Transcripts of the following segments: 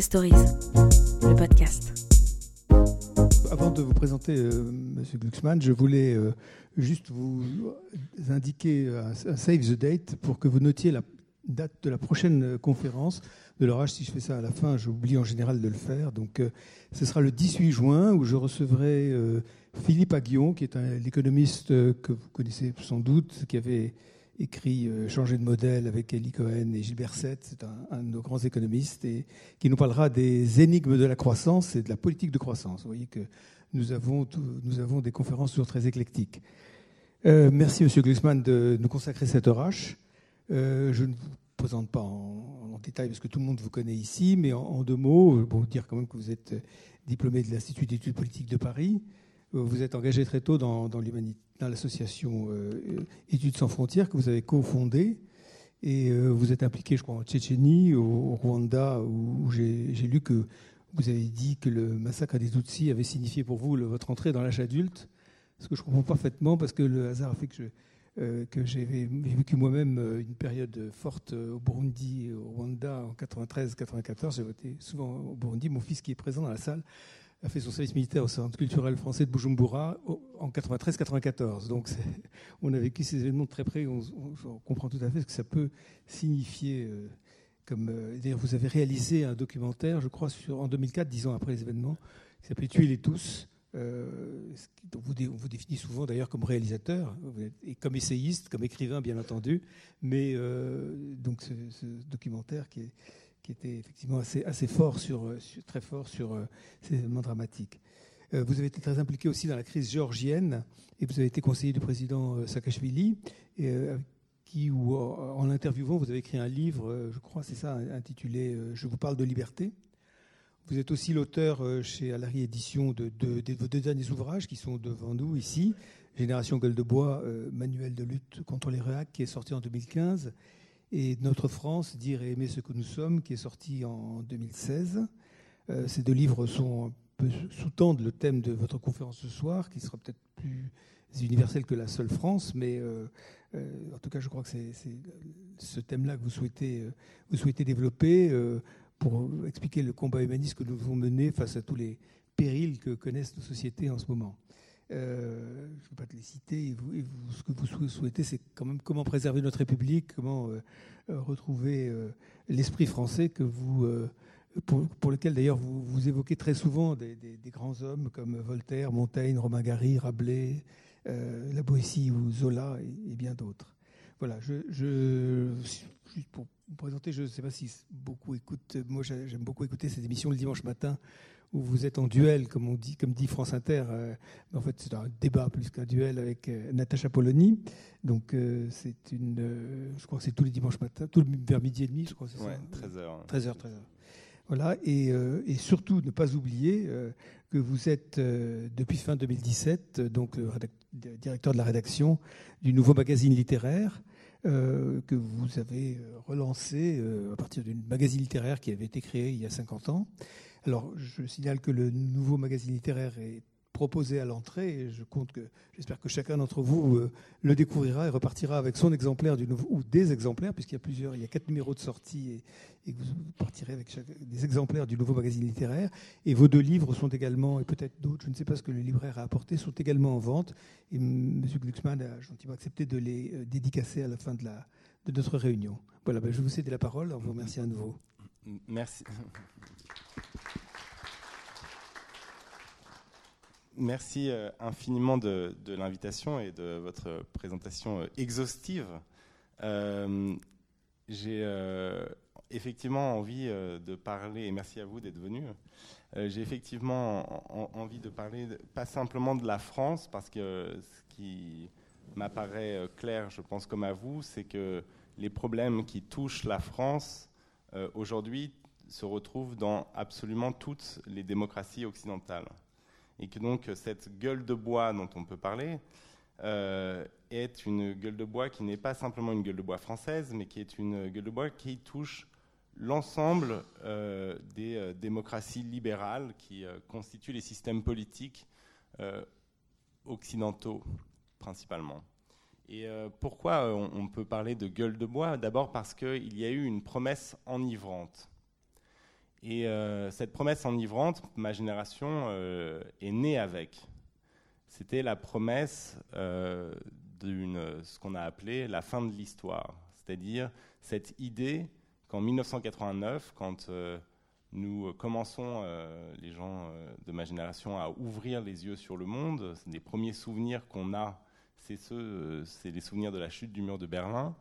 Stories, le podcast. Avant de vous présenter euh, Monsieur Glucksmann, je voulais euh, juste vous indiquer un, save the date pour que vous notiez la date de la prochaine conférence de l'orage. Si je fais ça à la fin, j'oublie en général de le faire. Donc, euh, ce sera le 18 juin où je recevrai euh, Philippe Aguillon, qui est un l'économiste que vous connaissez sans doute, qui avait écrit euh, Changer de modèle avec Elie Cohen et Gilbert Sett, c'est un, de nos grands économistes, et qui nous parlera des énigmes de la croissance et de la politique de croissance. Vous voyez que nous avons, nous avons des conférences toujours très éclectiques. Euh, merci, Monsieur Glucksmann, de nous consacrer cette orage. Euh, je ne vous présente pas en, détail parce que tout le monde vous connaît ici, mais en, deux mots, bon, dire quand même que vous êtes diplômé de l'Institut d'études politiques de Paris. Vous êtes engagé très tôt dans, dans l'association euh, Études sans frontières que vous avez cofondée. Et euh, vous êtes impliqué, je crois, en Tchétchénie, au, Rwanda, où, j'ai lu que vous avez dit que le massacre des Tutsis avait signifié pour vous votre entrée dans l'âge adulte. Ce que je comprends parfaitement parce que le hasard a fait que euh, j'ai vécu moi-même une période forte au Burundi, au Rwanda en 93-94. J'ai voté souvent au Burundi. Mon fils qui est présent dans la salle a fait son service militaire au Centre culturel français de Bujumbura en 93-94. Donc on a vécu ces événements de très près, on, comprend tout à fait ce que ça peut signifier. Euh, comme euh, D'ailleurs, vous avez réalisé un documentaire, je crois, en 2004, dix ans après les événements, qui s'appelait Tuer les tous. Euh, dont on vous définit souvent d'ailleurs comme réalisateur et comme essayiste, comme écrivain bien entendu, mais donc ce, documentaire qui est, qui était effectivement assez, fort sur, euh, très fort sur euh, ces événements dramatiques. Euh, vous avez été très impliqué aussi dans la crise géorgienne et vous avez été conseiller du président Saakashvili, qui, en l'interviewant, vous avez écrit un livre, je crois, c'est ça, intitulé Je vous parle de liberté. Vous êtes aussi l'auteur chez Alary Édition de, vos deux derniers ouvrages qui sont devant nous ici. Génération Gueule de Bois, manuel de lutte contre les réacs, qui est sorti en 2015, et Notre France, dire et aimer ce que nous sommes, qui est sorti en 2016. Euh, ces deux livres sont sous-tendent le thème de votre conférence ce soir, qui sera peut-être plus universel que la seule France, mais euh, euh, en tout cas, je crois que c'est ce thème-là que vous souhaitez développer pour expliquer le combat humaniste que nous devons mener face à tous les périls que connaissent nos sociétés en ce moment. Euh, je ne vais pas te les citer. Et vous, ce que vous souhaitez, c'est quand même comment préserver notre République, comment euh, euh, retrouver l'esprit français que vous, pour, lequel d'ailleurs vous, évoquez très souvent des, grands hommes comme Voltaire, Montaigne, Romain Gary, Rabelais, La Boétie ou Zola et, bien d'autres. Voilà, juste pour vous présenter, je ne sais pas si beaucoup écoutent, moi j'aime beaucoup écouter cette émission le dimanche matin où vous êtes en duel, comme on dit, comme dit France Inter. Euh, en fait, c'est un débat plus qu'un duel avec euh, Natacha Polony. Donc, euh, c'est une. je crois que c'est tous les dimanches matin, tout vers midi et demi, je crois. C'est ouais, 13h. 13h, 13h. Voilà, et, et, surtout ne pas oublier que vous êtes depuis fin 2017 donc directeur de la rédaction du nouveau magazine littéraire que vous avez relancé à partir d'une magazine littéraire qui avait été créé il y a 50 ans alors, je signale que le nouveau magazine littéraire est proposé à l'entrée et je compte j'espère que chacun d'entre vous euh, le découvrira et repartira avec son exemplaire du ou des exemplaires puisqu'il y a plusieurs, il y a quatre numéros de sortie et, et vous partirez avec des exemplaires du nouveau magazine littéraire et vos deux livres sont également et peut-être d'autres, je ne sais pas ce que le libraire a apporté, sont également en vente et M. Glucksmann a gentiment accepté de les euh, dédicacer à la fin de, la, de notre réunion. Voilà, ben, je vous cède la parole. On vous remercie à nouveau. Merci. Merci euh, infiniment de, l'invitation et de votre présentation euh, exhaustive. Euh, j'ai effectivement envie de parler, et merci à vous d'être venu, j'ai effectivement envie de parler pas simplement de la France, parce que ce qui m'apparaît clair, je pense comme à vous, c'est que les problèmes qui touchent la France aujourd'hui se retrouvent dans absolument toutes les démocraties occidentales et que donc cette gueule de bois dont on peut parler euh, est une gueule de bois qui n'est pas simplement une gueule de bois française, mais qui est une gueule de bois qui touche l'ensemble euh, des euh, démocraties libérales qui constituent les systèmes politiques occidentaux principalement. Et pourquoi on, peut parler de gueule de bois? D'abord parce qu'il y a eu une promesse enivrante Et cette promesse enivrante, ma génération est née avec. C'était la promesse d'une ce qu'on a appelé la fin de l'histoire, c'est-à-dire cette idée qu'en 1989, quand nous euh, commençons, euh, les gens euh, de ma génération, à ouvrir les yeux sur le monde. C'est des premiers souvenirs qu'on a, c'est ceux, c'est les souvenirs de la chute du mur de Berlin.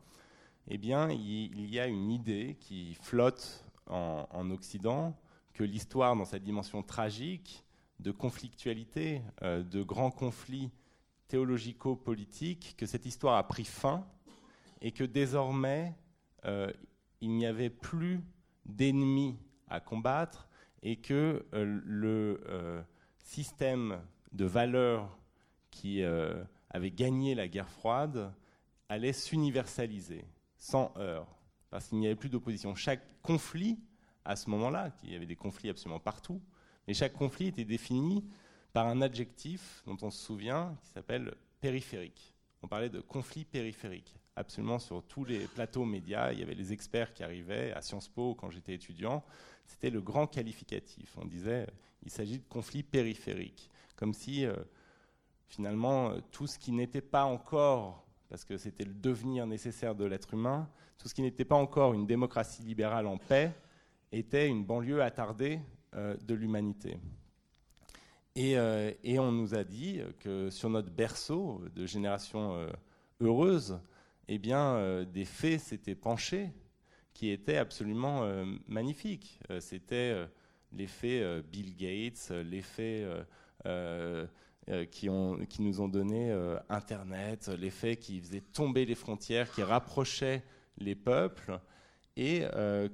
Eh bien, il, y a une idée qui flotte en, en Occident que l'histoire, dans sa dimension tragique, de conflictualité, de grands conflits théologico-politiques, que cette histoire a pris fin et que désormais, il n'y avait plus d'ennemis à combattre et que euh, le euh, système de valeurs qui euh, avait gagné la guerre froide allait s'universaliser sans heurts, parce qu'il n'y avait plus d'opposition. Chaque conflit, à ce moment-là, il y avait des conflits absolument partout, mais chaque conflit était défini par un adjectif dont on se souvient qui s'appelle périphérique. On parlait de conflit périphérique absolument sur tous les plateaux médias. Il y avait les experts qui arrivaient à Sciences Po quand j'étais étudiant. C'était le grand qualificatif. On disait il s'agit de conflits périphériques, comme si euh, finalement tout ce qui n'était pas encore, parce que c'était le devenir nécessaire de l'être humain, tout ce qui n'était pas encore une démocratie libérale en paix était une banlieue attardée euh, de l'humanité. Et, euh, et, on nous a dit que sur notre berceau de génération heureuse, eh bien, euh, des faits s'étaient penchés qui étaient absolument euh, magnifiques. Euh, c'était l'effet Bill Gates, l'effet qui, qui, nous ont donné Internet, l'effet qui faisait tomber les frontières, qui rapprochait les peuples, et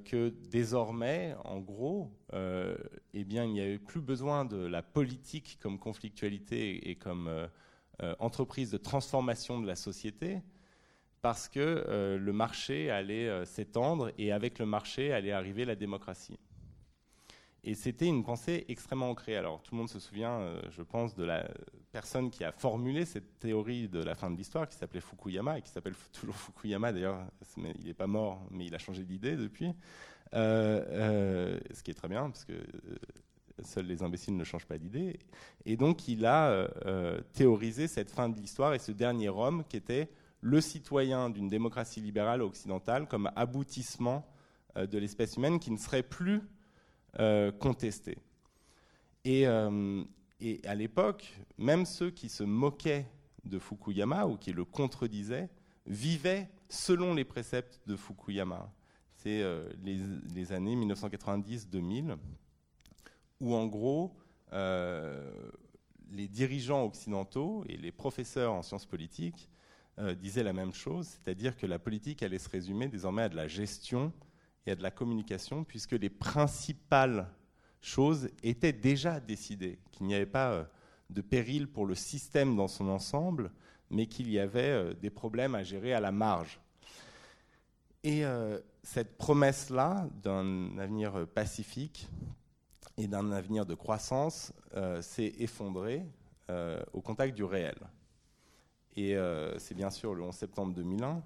que désormais, en gros, eh bien, il n'y avait plus besoin de la politique comme conflictualité et comme entreprise de transformation de la société, parce que euh, le marché allait euh, s'étendre et avec le marché allait arriver la démocratie. Et c'était une pensée extrêmement ancrée. Alors tout le monde se souvient, euh, je pense, de la personne qui a formulé cette théorie de la fin de l'histoire, qui s'appelait Fukuyama, et qui s'appelle toujours Fukuyama d'ailleurs, il n'est pas mort, mais il a changé d'idée depuis. ce qui est très bien, parce que seuls les imbéciles ne changent pas d'idée. Et donc il a théorisé cette fin de l'histoire et ce dernier homme qui était le citoyen d'une démocratie libérale occidentale comme aboutissement euh, de l'espèce humaine qui ne serait plus euh, contesté. Euh, et, à l'époque, même ceux qui se moquaient de Fukuyama ou qui le contredisaient vivaient selon les préceptes de Fukuyama. C'est les, les, années 1990-2000, où en gros, les dirigeants occidentaux et les professeurs en sciences politiques euh, disait la même chose, c'est-à-dire que la politique allait se résumer désormais à de la gestion et à de la communication, puisque les principales choses étaient déjà décidées, qu'il n'y avait pas euh, de péril pour le système dans son ensemble, mais qu'il y avait euh, des problèmes à gérer à la marge. Et cette promesse-là d'un avenir pacifique et d'un avenir de croissance s'est effondrée au contact du réel. Et euh, c'est bien sûr le 11 septembre 2001,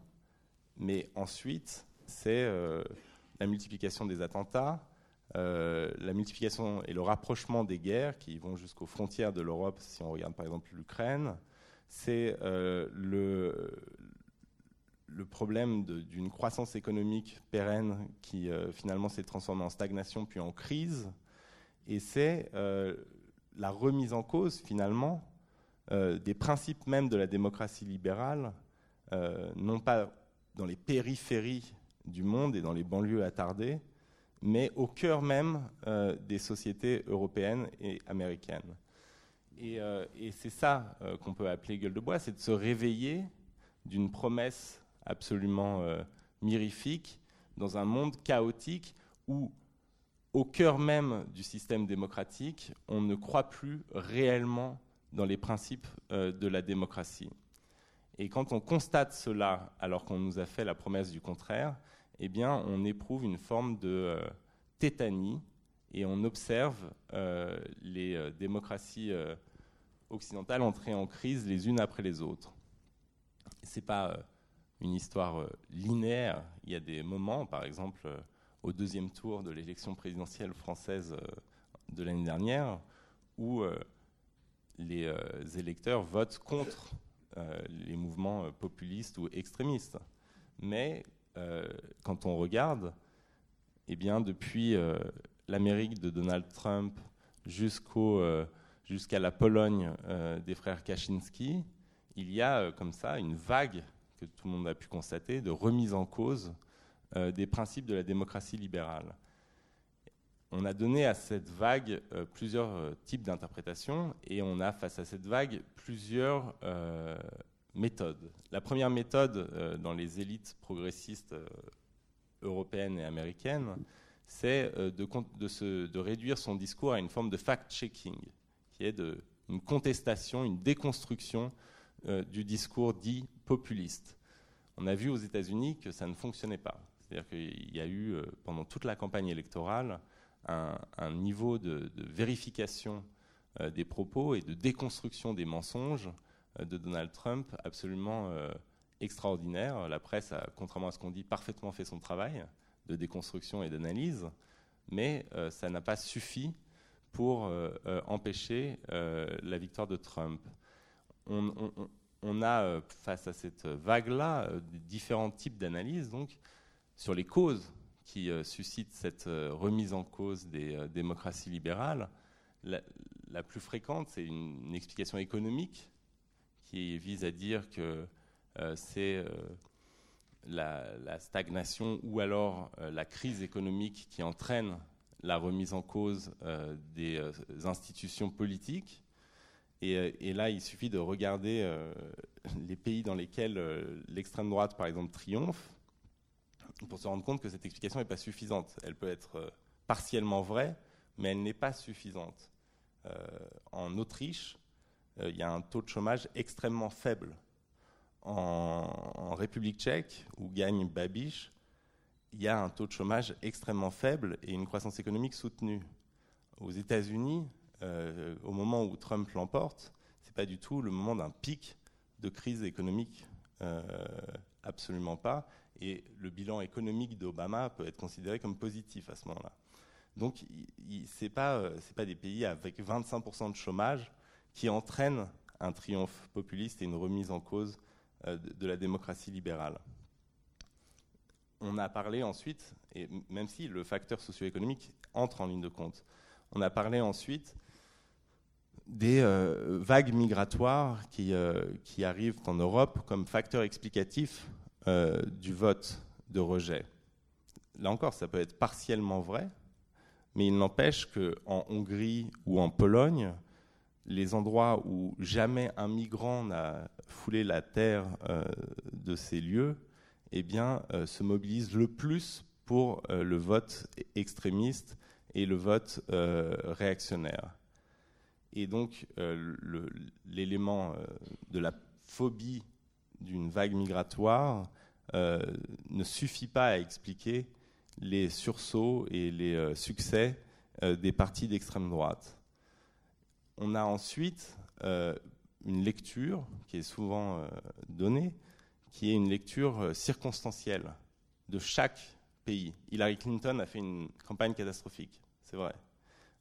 mais ensuite, c'est euh, la multiplication des attentats, euh, la multiplication et le rapprochement des guerres qui vont jusqu'aux frontières de l'Europe, si on regarde par exemple l'Ukraine, c'est le, le problème d'une croissance économique pérenne qui finalement s'est transformée en stagnation puis en crise, et c'est la remise en cause finalement euh, des principes même de la démocratie libérale, euh, non pas dans les périphéries du monde et dans les banlieues attardées, mais au cœur même euh, des sociétés européennes et américaines. Et, et c'est ça qu'on peut appeler gueule de bois, c'est de se réveiller d'une promesse absolument mirifique dans un monde chaotique où, au cœur même du système démocratique, on ne croit plus réellement dans les principes euh, de la démocratie. Et quand on constate cela, alors qu'on nous a fait la promesse du contraire, eh bien, on éprouve une forme de euh, tétanie et on observe euh, les démocraties occidentales entrer en crise les unes après les autres. Ce n'est pas une histoire linéaire. Il y a des moments, par exemple, au deuxième tour de l'élection présidentielle française de l'année dernière, où les électeurs votent contre les mouvements populistes ou extrémistes. Mais quand on regarde, eh bien, depuis l'Amérique de Donald Trump jusqu'au jusqu'à la Pologne euh, des frères Kaczynski, il y a euh, comme ça une vague que tout le monde a pu constater de remise en cause euh, des principes de la démocratie libérale. On a donné à cette vague plusieurs types d'interprétations et on a face à cette vague plusieurs méthodes. La première méthode dans les élites progressistes européennes et américaines, c'est de, de, de, réduire son discours à une forme de fact-checking qui est une contestation, une déconstruction euh, du discours dit populiste. On a vu aux États-Unis que ça ne fonctionnait pas. C'est-à-dire qu'il y a eu, euh, pendant toute la campagne électorale, un, niveau de, vérification euh, des propos et de déconstruction des mensonges de Donald Trump absolument extraordinaire. La presse a, contrairement à ce qu'on dit, parfaitement fait son travail de déconstruction et d'analyse, mais ça n'a pas suffi pour euh, euh, empêcher euh, la victoire de Trump. On, a, face à cette vague-là, différents types d'analyses sur les causes qui suscitent cette remise en cause des démocraties libérales. La, plus fréquente, c'est une, explication économique qui vise à dire que c'est la, la, stagnation ou alors la crise économique qui entraîne la remise en cause euh, des euh, institutions politiques. Euh, et, là, il suffit de regarder les pays dans lesquels l'extrême droite, par exemple, triomphe, pour se rendre compte que cette explication n'est pas suffisante. Elle peut être partiellement vraie, mais elle n'est pas suffisante. en Autriche, il y a un taux de chômage extrêmement faible. En, République tchèque, où gagne Babiš, il y a un taux de chômage extrêmement faible et une croissance économique soutenue. Aux États-Unis, euh, au moment où Trump l'emporte, ce n'est pas du tout le moment d'un pic de crise économique, euh, absolument pas. Et le bilan économique d'Obama peut être considéré comme positif à ce moment-là. Donc, ce n'est pas, euh, pas des pays avec 25% de chômage qui entraînent un triomphe populiste et une remise en cause de la démocratie libérale on a parlé ensuite, et même si le facteur socio-économique entre en ligne de compte, on a parlé ensuite des euh, vagues migratoires qui, euh, qui, arrivent en Europe comme facteur explicatif euh, du vote de rejet. Là encore, ça peut être partiellement vrai, mais il n'empêche qu'en Hongrie ou en Pologne, les endroits où jamais un migrant n'a foulé la terre de ces lieux, eh euh, se mobilisent le plus pour euh, le vote extrémiste et le vote euh, réactionnaire. Et donc, l'élément de la phobie d'une vague migratoire ne suffit pas à expliquer les sursauts et les succès des partis d'extrême droite. On a ensuite une lecture qui est souvent donnée, qui est une lecture euh, circonstancielle de chaque pays. Hillary Clinton a fait une campagne catastrophique, c'est vrai.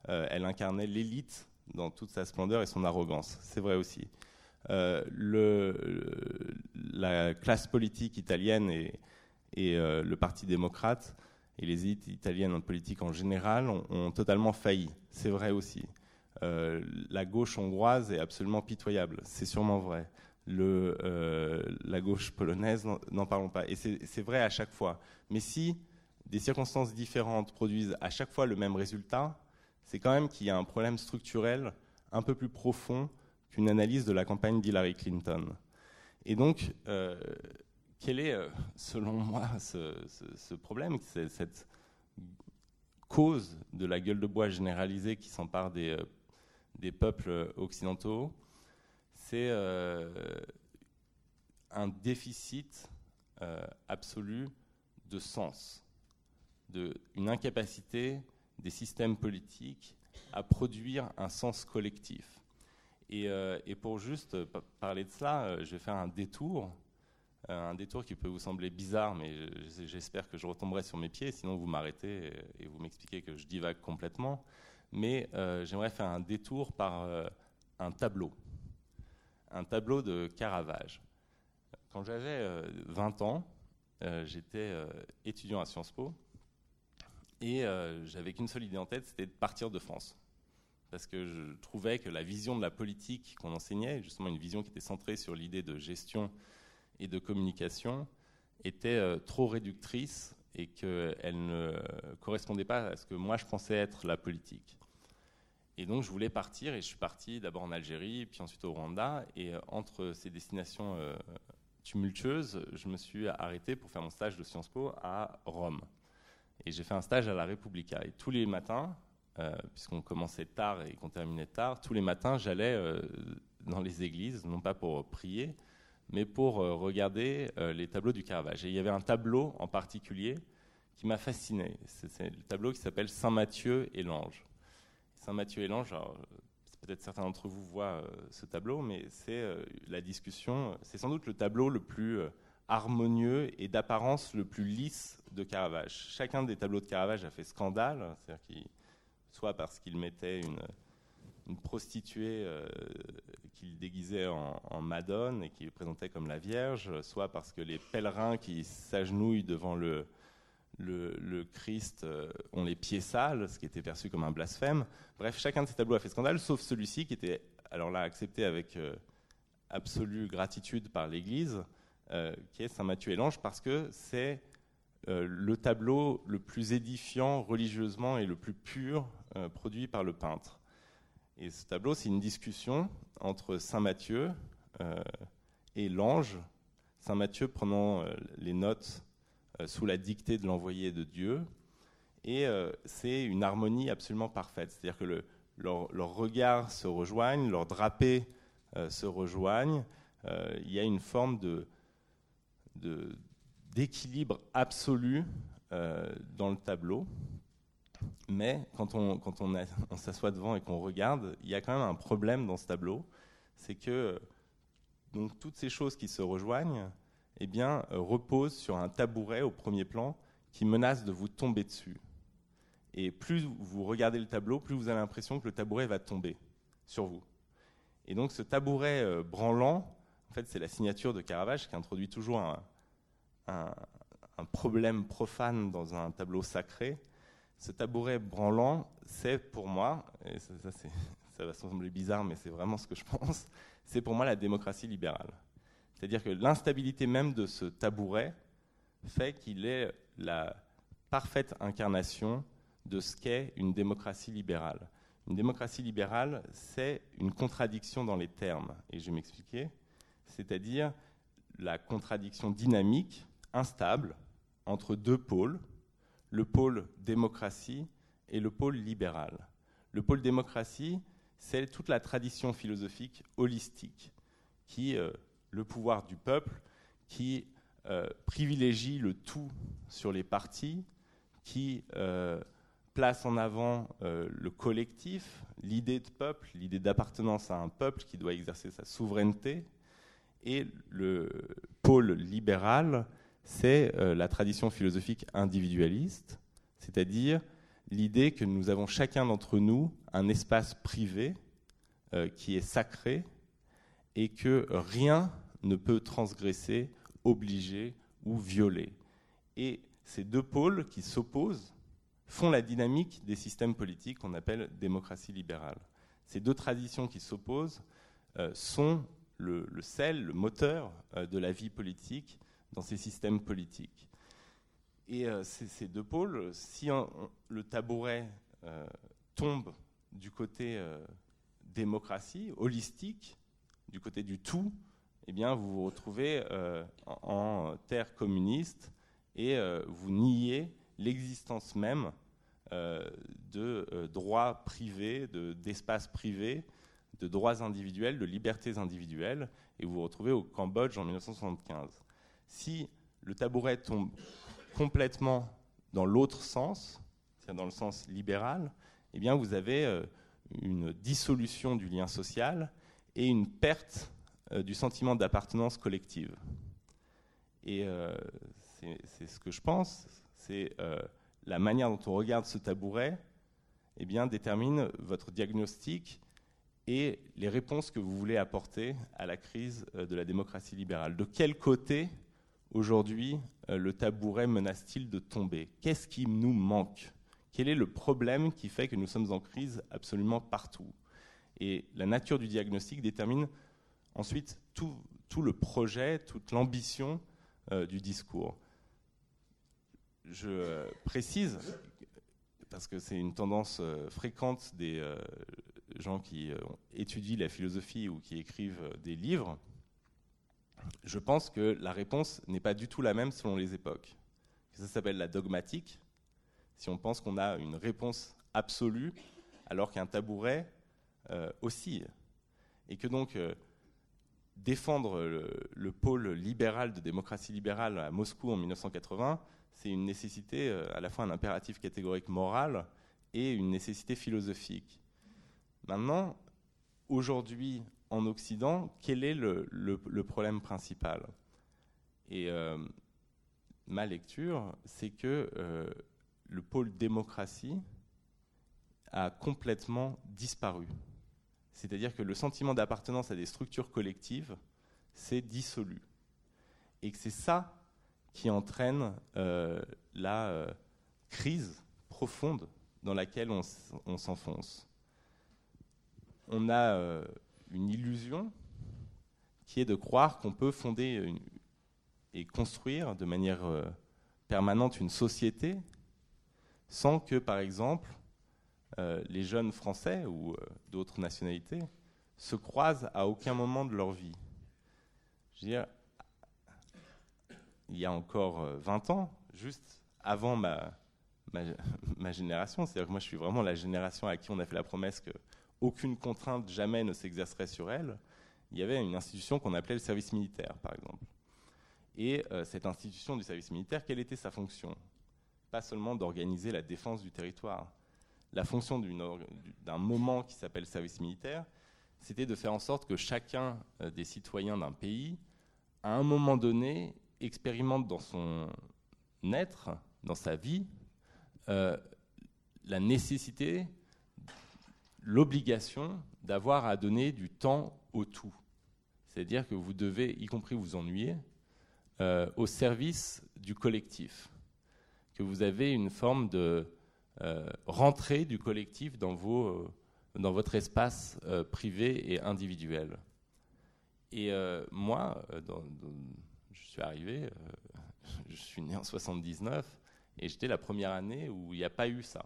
Euh, elle incarnait l'élite dans toute sa splendeur et son arrogance, c'est vrai aussi. Euh, la classe politique italienne et, le Parti démocrate et les élites italiennes en politique en général ont totalement failli, c'est vrai aussi. La gauche hongroise est absolument pitoyable, c'est sûrement vrai euh, la gauche polonaise, n'en parlons pas. Et c'est vrai à chaque fois. Mais si des circonstances différentes produisent à chaque fois le même résultat, c'est quand même qu'il y a un problème structurel un peu plus profond qu'une analyse de la campagne d'Hillary Clinton. Et donc, euh, quel est, euh, selon moi, ce, ce problème, cette cause de la gueule de bois généralisée qui s'empare des, des peuples occidentaux c'est euh, un déficit euh, absolu de sens, de, une incapacité des systèmes politiques à produire un sens collectif. Et, euh, pour juste parler de cela, je vais faire un détour un détour qui peut vous sembler bizarre, mais j'espère que je retomberai sur mes pieds, sinon vous m'arrêtez et vous m'expliquez que je divague complètement. Mais j'aimerais faire un détour par un tableau, un tableau de Caravage. Quand j'avais 20 ans, j'étais étudiant à Sciences Po et j'avais qu'une seule idée en tête, c'était de partir de France parce que je trouvais que la vision de la politique qu'on enseignait, justement une vision qui était centrée sur l'idée de gestion et de communication, était euh, trop réductrice et qu'elle ne correspondait pas à ce que moi je pensais être la politique. Et donc je voulais partir et je suis parti d'abord en Algérie, puis ensuite au Rwanda. Et euh, entre ces destinations euh, tumultueuses, je me suis arrêté pour faire mon stage de Sciences Po à Rome. Et j'ai fait un stage à la Repubblica. Et tous les matins, euh, puisqu'on commençait tard et qu'on terminait tard, tous les matins, j'allais dans les églises, non pas pour prier, mais pour regarder les tableaux du Caravage. Et il y avait un tableau en particulier qui m'a fasciné. C'est le tableau qui s'appelle Saint Matthieu et l'ange. Saint Matthieu et l'ange, peut-être certains d'entre vous voient ce tableau, mais c'est la discussion, c'est sans doute le tableau le plus harmonieux et d'apparence le plus lisse de Caravage. Chacun des tableaux de Caravage a fait scandale, soit parce qu'il mettait une, prostituée euh, qu'il déguisait en, Madone et qu'il présentait comme la Vierge, soit parce que les pèlerins qui s'agenouillent devant le, le, Christ euh, ont les pieds sales, ce qui était perçu comme un blasphème. Bref, chacun de ces tableaux a fait scandale, sauf celui-ci qui était alors là accepté avec euh, absolue gratitude par l'Église, qui est Saint Matthieu et l'Ange, parce que c'est le tableau le plus édifiant religieusement et le plus pur euh, produit par le peintre. Et ce tableau, c'est une discussion entre Saint Matthieu euh, et l'ange, Saint Matthieu prenant euh, les notes sous la dictée de l'envoyé de Dieu. Et c'est une harmonie absolument parfaite. C'est-à-dire que le, leurs regards se rejoignent, leurs drapés se rejoignent. il y a une forme de, d'équilibre absolu dans le tableau. Mais quand on, quand on, on s'assoit devant et qu'on regarde, il y a quand même un problème dans ce tableau. C'est que donc, toutes ces choses qui se rejoignent eh bien, euh, reposent sur un tabouret au premier plan qui menace de vous tomber dessus. Et plus vous regardez le tableau, plus vous avez l'impression que le tabouret va tomber sur vous. Et donc ce tabouret euh, branlant, en fait, c'est la signature de Caravage qui introduit toujours un, problème profane dans un tableau sacré, ce tabouret branlant, c'est pour moi, et ça, va sembler bizarre, mais c'est vraiment ce que je pense, c'est pour moi la démocratie libérale. C'est-à-dire que l'instabilité même de ce tabouret fait qu'il est la parfaite incarnation de ce qu'est une démocratie libérale. Une démocratie libérale, c'est une contradiction dans les termes, et je vais m'expliquer, c'est-à-dire la contradiction dynamique, instable, entre deux pôles, le pôle démocratie et le pôle libéral. Le pôle démocratie, c'est toute la tradition philosophique holistique, qui euh, le pouvoir du peuple, qui euh, privilégie le tout sur les partis, qui euh, place en avant le collectif, l'idée de peuple, l'idée d'appartenance à un peuple qui doit exercer sa souveraineté, et le pôle libéral c'est euh, la tradition philosophique individualiste, c'est-à-dire l'idée que nous avons chacun d'entre nous un espace privé euh, qui est sacré et que rien ne peut transgresser, obliger ou violer. Et ces deux pôles qui s'opposent font la dynamique des systèmes politiques qu'on appelle démocratie libérale. Ces deux traditions qui s'opposent euh, sont le, sel, le moteur de la vie politique dans ces systèmes politiques. Et euh, ces, deux pôles, si le tabouret euh, tombe du côté euh, démocratie, holistique, du côté du tout, eh bien, vous vous retrouvez en, terre communiste et vous niez l'existence même de droits privés, d'espaces privés, de droits individuels, de libertés individuelles, et vous vous retrouvez au Cambodge en 1975. Si le tabouret tombe complètement dans l'autre sens, c'est-à-dire dans le sens libéral, eh bien vous avez euh, une dissolution du lien social et une perte euh, du sentiment d'appartenance collective. Et c'est ce que je pense, c'est la manière dont on regarde ce tabouret eh bien, détermine votre diagnostic et les réponses que vous voulez apporter à la crise de la démocratie libérale. De quel côté, aujourd'hui, le tabouret menace-t-il de tomber? Qu'est-ce qui nous manque? Quel est le problème qui fait que nous sommes en crise absolument partout? Et la nature du diagnostic détermine ensuite tout, le projet, toute l'ambition du discours je euh, précise, parce que c'est une tendance euh, fréquente des euh, gens qui étudient la philosophie ou qui écrivent des livres, je pense que la réponse n'est pas du tout la même selon les époques. Ça s'appelle la dogmatique, si on pense qu'on a une réponse absolue alors qu'un tabouret oscille. Et que donc défendre le, pôle libéral de démocratie libérale à Moscou en 1980, c'est une nécessité, euh, à la fois un impératif catégorique moral et une nécessité philosophique. Maintenant, aujourd'hui, en Occident, quel est le, problème principal? Et euh, ma lecture, c'est que euh, le pôle démocratie a complètement disparu. C'est-à-dire que le sentiment d'appartenance à des structures collectives s'est dissolu. Et que c'est ça qui entraîne euh, la euh, crise profonde dans laquelle on, s'enfonce. On a euh, une illusion qui est de croire qu'on peut fonder et construire de manière permanente une société sans que, par exemple, les jeunes Français ou d'autres nationalités se croisent à aucun moment de leur vie. Je veux dire, il y a encore 20 euh, ans, juste avant ma, génération. C'est-à-dire que moi, je suis vraiment la génération à qui on a fait la promesse qu'aucune contrainte jamais ne s'exercerait sur elle. Il y avait une institution qu'on appelait le service militaire, par exemple. Et euh, cette institution du service militaire, quelle était sa fonction? Pas seulement d'organiser la défense du territoire. La fonction d'un moment qui s'appelle service militaire, c'était de faire en sorte que chacun euh, des citoyens d'un pays, à un moment donné, expérimente dans son être, dans sa vie, euh, la nécessité, l'obligation d'avoir à donner du temps au tout. C'est-à-dire que vous devez, y compris vous ennuyer, euh, au service du collectif. Que vous avez une forme de rentrée du collectif dans, vos, dans votre espace privé et individuel. Et moi, je suis arrivé, euh, je suis né en 79, et j'étais la première année où il n'y a pas eu ça.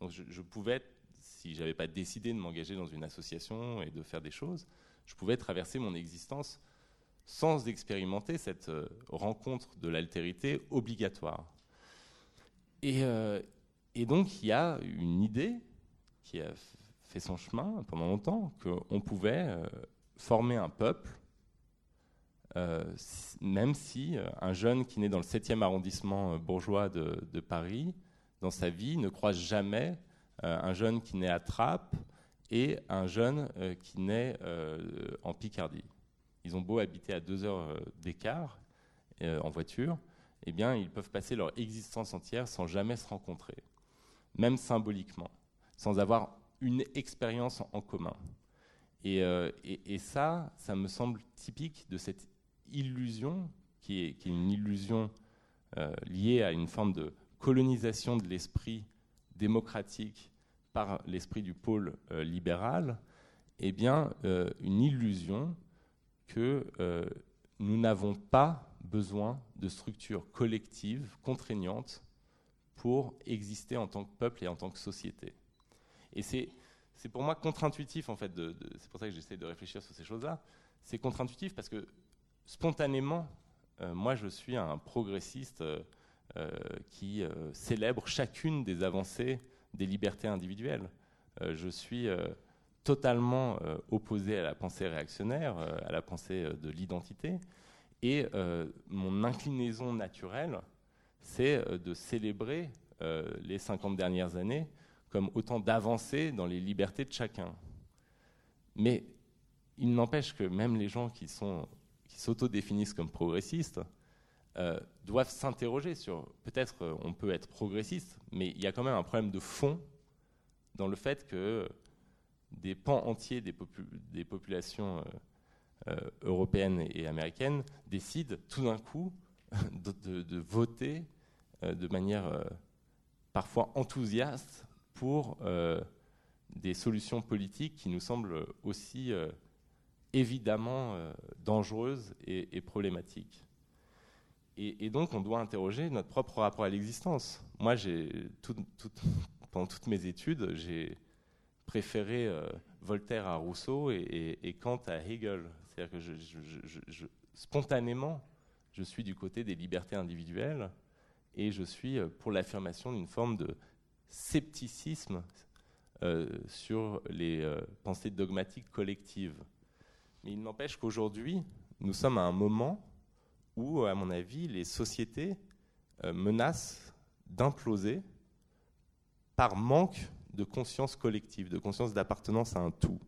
Donc je, pouvais, si j'avais pas décidé de m'engager dans une association et de faire des choses, je pouvais traverser mon existence sans expérimenter cette euh, rencontre de l'altérité obligatoire. Et, euh, et, donc il y a une idée qui a fait son chemin pendant longtemps, qu'on pouvait former un peuple euh, même si euh, un jeune qui naît dans le 7e arrondissement euh, bourgeois de, Paris, dans sa vie, ne croise jamais un jeune qui naît à Trappes et un jeune qui naît en Picardie. Ils ont beau habiter à deux heures d'écart en voiture, eh bien, ils peuvent passer leur existence entière sans jamais se rencontrer, même symboliquement, sans avoir une expérience en commun. Et, et, ça, ça me semble typique de cette illusion, qui est, une illusion euh, liée à une forme de colonisation de l'esprit démocratique par l'esprit du pôle euh, libéral, eh bien, euh, une illusion que nous n'avons pas besoin de structures collectives contraignantes pour exister en tant que peuple et en tant que société. Et c'est, pour moi contre-intuitif, en fait, c'est pour ça que j'essaie de réfléchir sur ces choses-là. C'est contre-intuitif parce que spontanément, euh, moi je suis un progressiste euh, euh, qui célèbre chacune des avancées des libertés individuelles. je suis totalement opposé à la pensée réactionnaire, à la pensée de l'identité. Et mon inclinaison naturelle, c'est de célébrer les 50 dernières années comme autant d'avancées dans les libertés de chacun. Mais il n'empêche que même les gens qui sont qui s'autodéfinissent comme progressistes euh, doivent s'interroger sur, peut-être euh, on peut être progressiste, mais il y a quand même un problème de fond dans le fait que des pans entiers des populations européennes et américaines décident tout d'un coup de, voter de manière parfois enthousiaste pour des solutions politiques qui nous semblent aussi évidemment dangereuses et problématiques. Et, donc, on doit interroger notre propre rapport à l'existence. Moi, j'ai pendant toutes mes études, j'ai préféré euh, Voltaire à Rousseau et, Kant à Hegel. C'est-à-dire que je, spontanément, je suis du côté des libertés individuelles et je suis euh, pour l'affirmation d'une forme de scepticisme euh, sur les pensées dogmatiques collectives. Mais il n'empêche qu'aujourd'hui, nous sommes à un moment où, à mon avis, les sociétés euh, menacent d'imploser par manque de conscience collective, de conscience d'appartenance à un tout.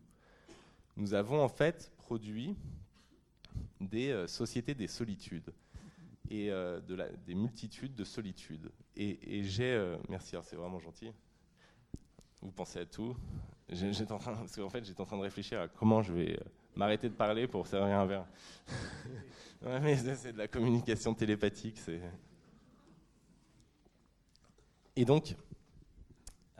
Nous avons en fait produit des euh, sociétés des solitudes et euh, de la, des multitudes de solitudes. Et, j'ai, merci, c'est vraiment gentil. Vous pensez à tout. J'étais en train, parce qu'en fait, j'étais en train de réfléchir à comment je vais m'arrêter de parler pour servir un verre. Mais c'est de la communication télépathique. Et donc,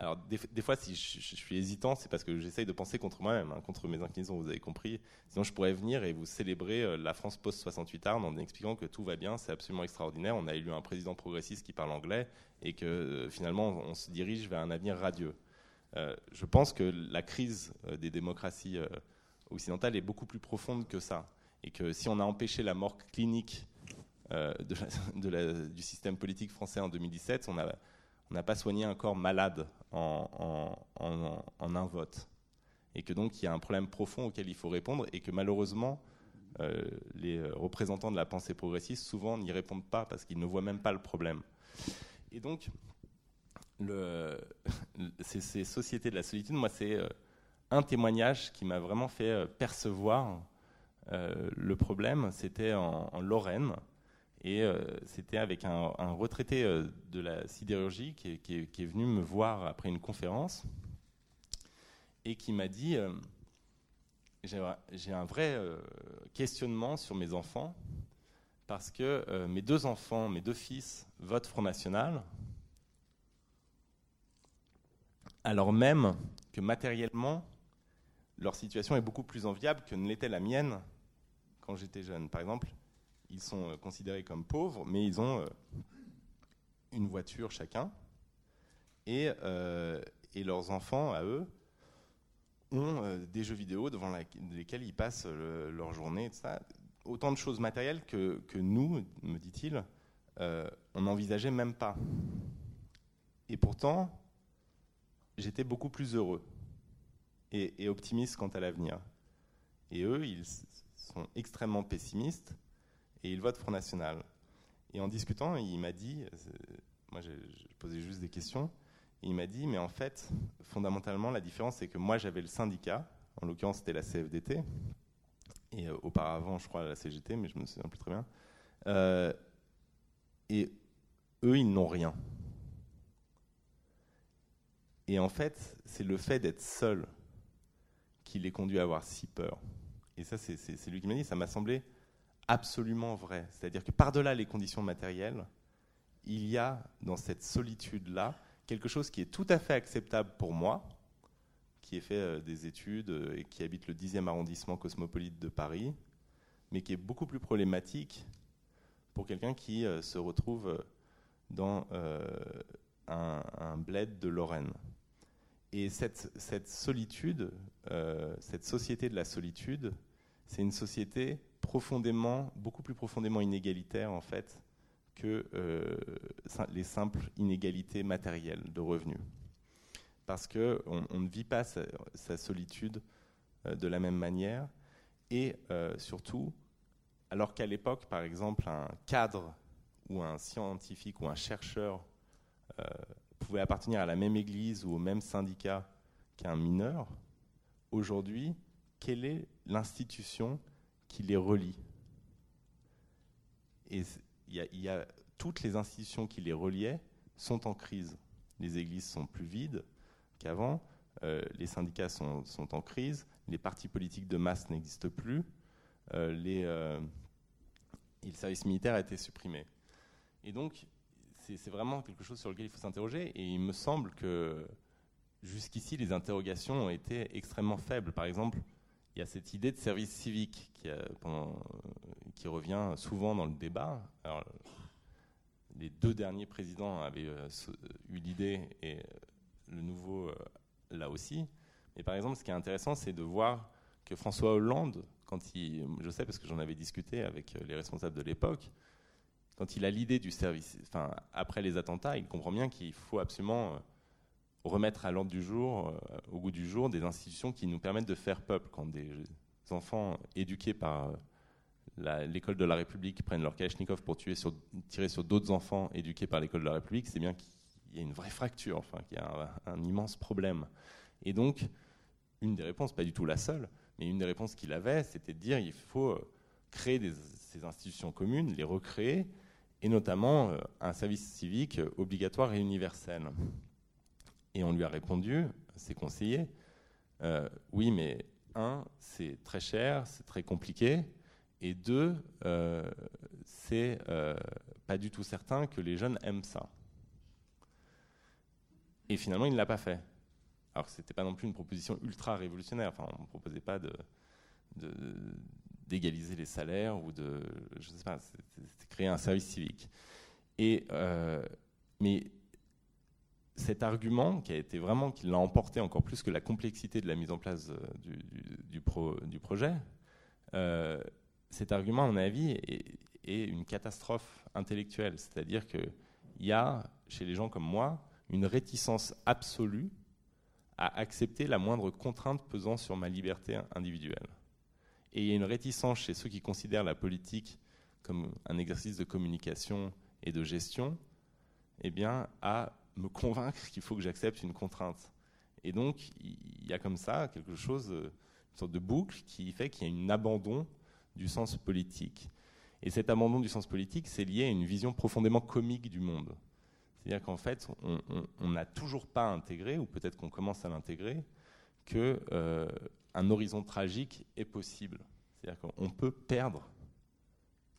alors des, fois, si je, suis hésitant, c'est parce que j'essaye de penser contre moi-même, hein, contre mes inclinaisons, vous avez compris. Sinon, je pourrais venir et vous célébrer euh, la France post-68 armes en expliquant que tout va bien, c'est absolument extraordinaire. On a élu un président progressiste qui parle anglais et que euh, finalement, on se dirige vers un avenir radieux. Euh, je pense que la crise des démocraties occidentales est beaucoup plus profonde que ça et que si on a empêché la mort clinique du système politique français en 2017, on n'a pas soigné un corps malade en, un vote. Et que donc il y a un problème profond auquel il faut répondre et que malheureusement, euh, les représentants de la pensée progressiste souvent n'y répondent pas parce qu'ils ne voient même pas le problème. Et donc, ces, sociétés de la solitude, moi, c'est euh, un témoignage qui m'a vraiment fait percevoir euh, le problème, c'était en, Lorraine. Et euh, c'était avec un, retraité euh, de la sidérurgie qui est, venu me voir après une conférence et qui m'a dit J'ai un vrai questionnement sur mes enfants parce que mes deux enfants, mes deux fils, votent Front National, alors même que matériellement, leur situation est beaucoup plus enviable que ne l'était la mienne quand j'étais jeune. Par exemple, ils sont euh, considérés comme pauvres, mais ils ont euh, une voiture chacun, et, euh, et, leurs enfants, à eux, ont des jeux vidéo devant lesquels ils passent leur journée, ça. Autant de choses matérielles que, que nous, me dit-il, on n'envisageait même pas. Et pourtant, j'étais beaucoup plus heureux et optimiste quant à l'avenir. Et eux, ils sont extrêmement pessimistes et ils votent Front National. Et en discutant, il m'a dit, moi je, posais juste des questions, il m'a dit, mais en fait, fondamentalement, la différence, c'est que moi j'avais le syndicat, en l'occurrence c'était la CFDT, et euh, auparavant, je crois, la CGT, mais je me souviens plus très bien. Euh, et eux, ils n'ont rien. Et en fait, c'est le fait d'être seul qui les conduit à avoir si peur. Et ça, c'est lui qui m'a dit, ça m'a semblé absolument vrai. C'est-à-dire que par-delà les conditions matérielles, il y a dans cette solitude-là quelque chose qui est tout à fait acceptable pour moi, qui ai fait euh, des études euh, et qui habite le 10e arrondissement cosmopolite de Paris, mais qui est beaucoup plus problématique pour quelqu'un qui euh, se retrouve dans un, bled de Lorraine. Et cette, solitude, cette société de la solitude, c'est une société profondément, beaucoup plus profondément inégalitaire en fait que euh, les simples inégalités matérielles de revenus. Parce qu'on on ne vit pas sa, solitude euh, de la même manière et surtout, alors qu'à l'époque, par exemple, un cadre ou un scientifique ou un chercheur pouvait appartenir à la même église ou au même syndicat qu'un mineur, aujourd'hui, quelle est l'institution qui les relie et, y, a, toutes les institutions qui les reliaient sont en crise. Les églises sont plus vides qu'avant, euh, les syndicats sont, en crise, les partis politiques de masse n'existent plus, euh, les, euh, et le service militaire a été supprimé. Et donc, c'est vraiment quelque chose sur lequel il faut s'interroger, et il me semble que jusqu'ici, les interrogations ont été extrêmement faibles. Par exemple, il y a cette idée de service civique qui, qui revient souvent dans le débat. Les deux derniers présidents avaient euh, eu l'idée et euh, le nouveau euh, là aussi. Mais par exemple, ce qui est intéressant, c'est de voir que François Hollande, quand il, je sais parce que j'en avais discuté avec les responsables de l'époque, quand il a l'idée du service, enfin après les attentats, il comprend bien qu'il faut absolument remettre à l'ordre du jour, au goût du jour, des institutions qui nous permettent de faire peuple. Quand des enfants éduqués par l'école de la République prennent leur Kalachnikov pour tirer sur d'autres enfants éduqués par l'école de la République, c'est bien qu'il y a une vraie fracture, enfin, qu'il y a un, immense problème. Et donc, une des réponses, pas du tout la seule, mais une des réponses qu'il avait, c'était de dire il faut euh, créer ces institutions communes, les recréer, et notamment euh, un service civique obligatoire et universel. Et on lui a répondu, ses conseillers, euh, oui, mais un, c'est très cher, c'est très compliqué, et deux, euh, c'est euh, pas du tout certain que les jeunes aiment ça. Et finalement, il ne l'a pas fait. Alors que ce n'était pas non plus une proposition ultra révolutionnaire. Enfin, on ne proposait pas de, d'égaliser les salaires ou de, je sais pas, créer un service civique. Et, mais cet argument qui a été vraiment, qui l'a emporté encore plus que la complexité de la mise en place du, du, projet, cet argument, à mon avis, est, une catastrophe intellectuelle. C'est-à-dire qu'il y a, chez les gens comme moi, une réticence absolue à accepter la moindre contrainte pesant sur ma liberté individuelle. Et il y a une réticence chez ceux qui considèrent la politique comme un exercice de communication et de gestion, eh bien, à me convaincre qu'il faut que j'accepte une contrainte. Et donc, il y a comme ça quelque chose, une sorte de boucle qui fait qu'il y a un abandon du sens politique. Et cet abandon du sens politique, c'est lié à une vision profondément comique du monde. C'est-à-dire qu'en fait, on n'a toujours pas intégré, ou peut-être qu'on commence à l'intégrer, qu'un euh, horizon tragique est possible. C'est-à-dire qu'on peut perdre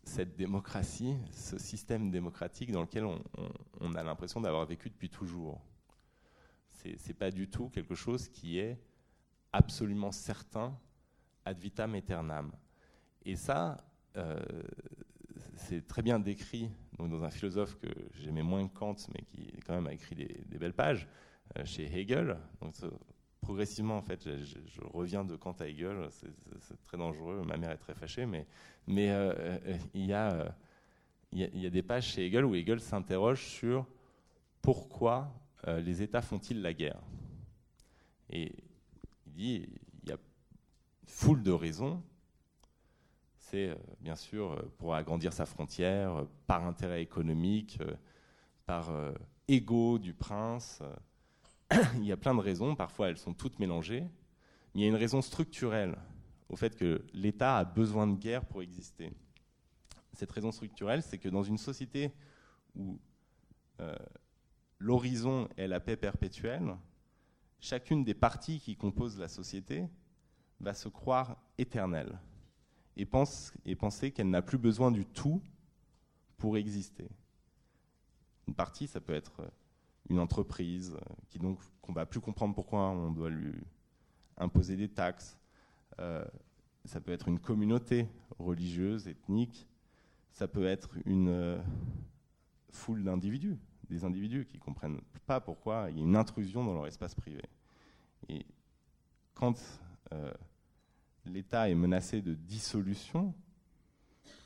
cette démocratie, ce système démocratique dans lequel on, a l'impression d'avoir vécu depuis toujours. Ce n'est pas du tout quelque chose qui est absolument certain ad vitam aeternam. Et ça, euh, c'est très bien décrit dans un philosophe que j'aimais moins que Kant, mais qui quand même a écrit des, belles pages, euh, chez Hegel. Progressivement, en fait, je, reviens de Kant à Hegel, c'est très dangereux, ma mère est très fâchée, mais, euh, il, y a, des pages chez Hegel où Hegel s'interroge sur pourquoi les États font-ils la guerre Et il dit, il y a foule de raisons, c'est euh, bien sûr euh, pour agrandir sa frontière, euh, par intérêt économique, par ego du prince. Il y a plein de raisons, parfois elles sont toutes mélangées, mais il y a une raison structurelle au fait que l'État a besoin de guerre pour exister. Cette raison structurelle, c'est que dans une société où l'horizon est la paix perpétuelle, chacune des parties qui composent la société va se croire éternelle et, et penser qu'elle n'a plus besoin du tout pour exister. Une partie, ça peut être une entreprise qui donc qu'on va plus comprendre pourquoi on doit lui imposer des taxes. Euh, ça peut être une communauté religieuse, ethnique. Ça peut être une euh, foule d'individus, des individus qui comprennent pas pourquoi il y a une intrusion dans leur espace privé. Et quand euh, l'État est menacé de dissolution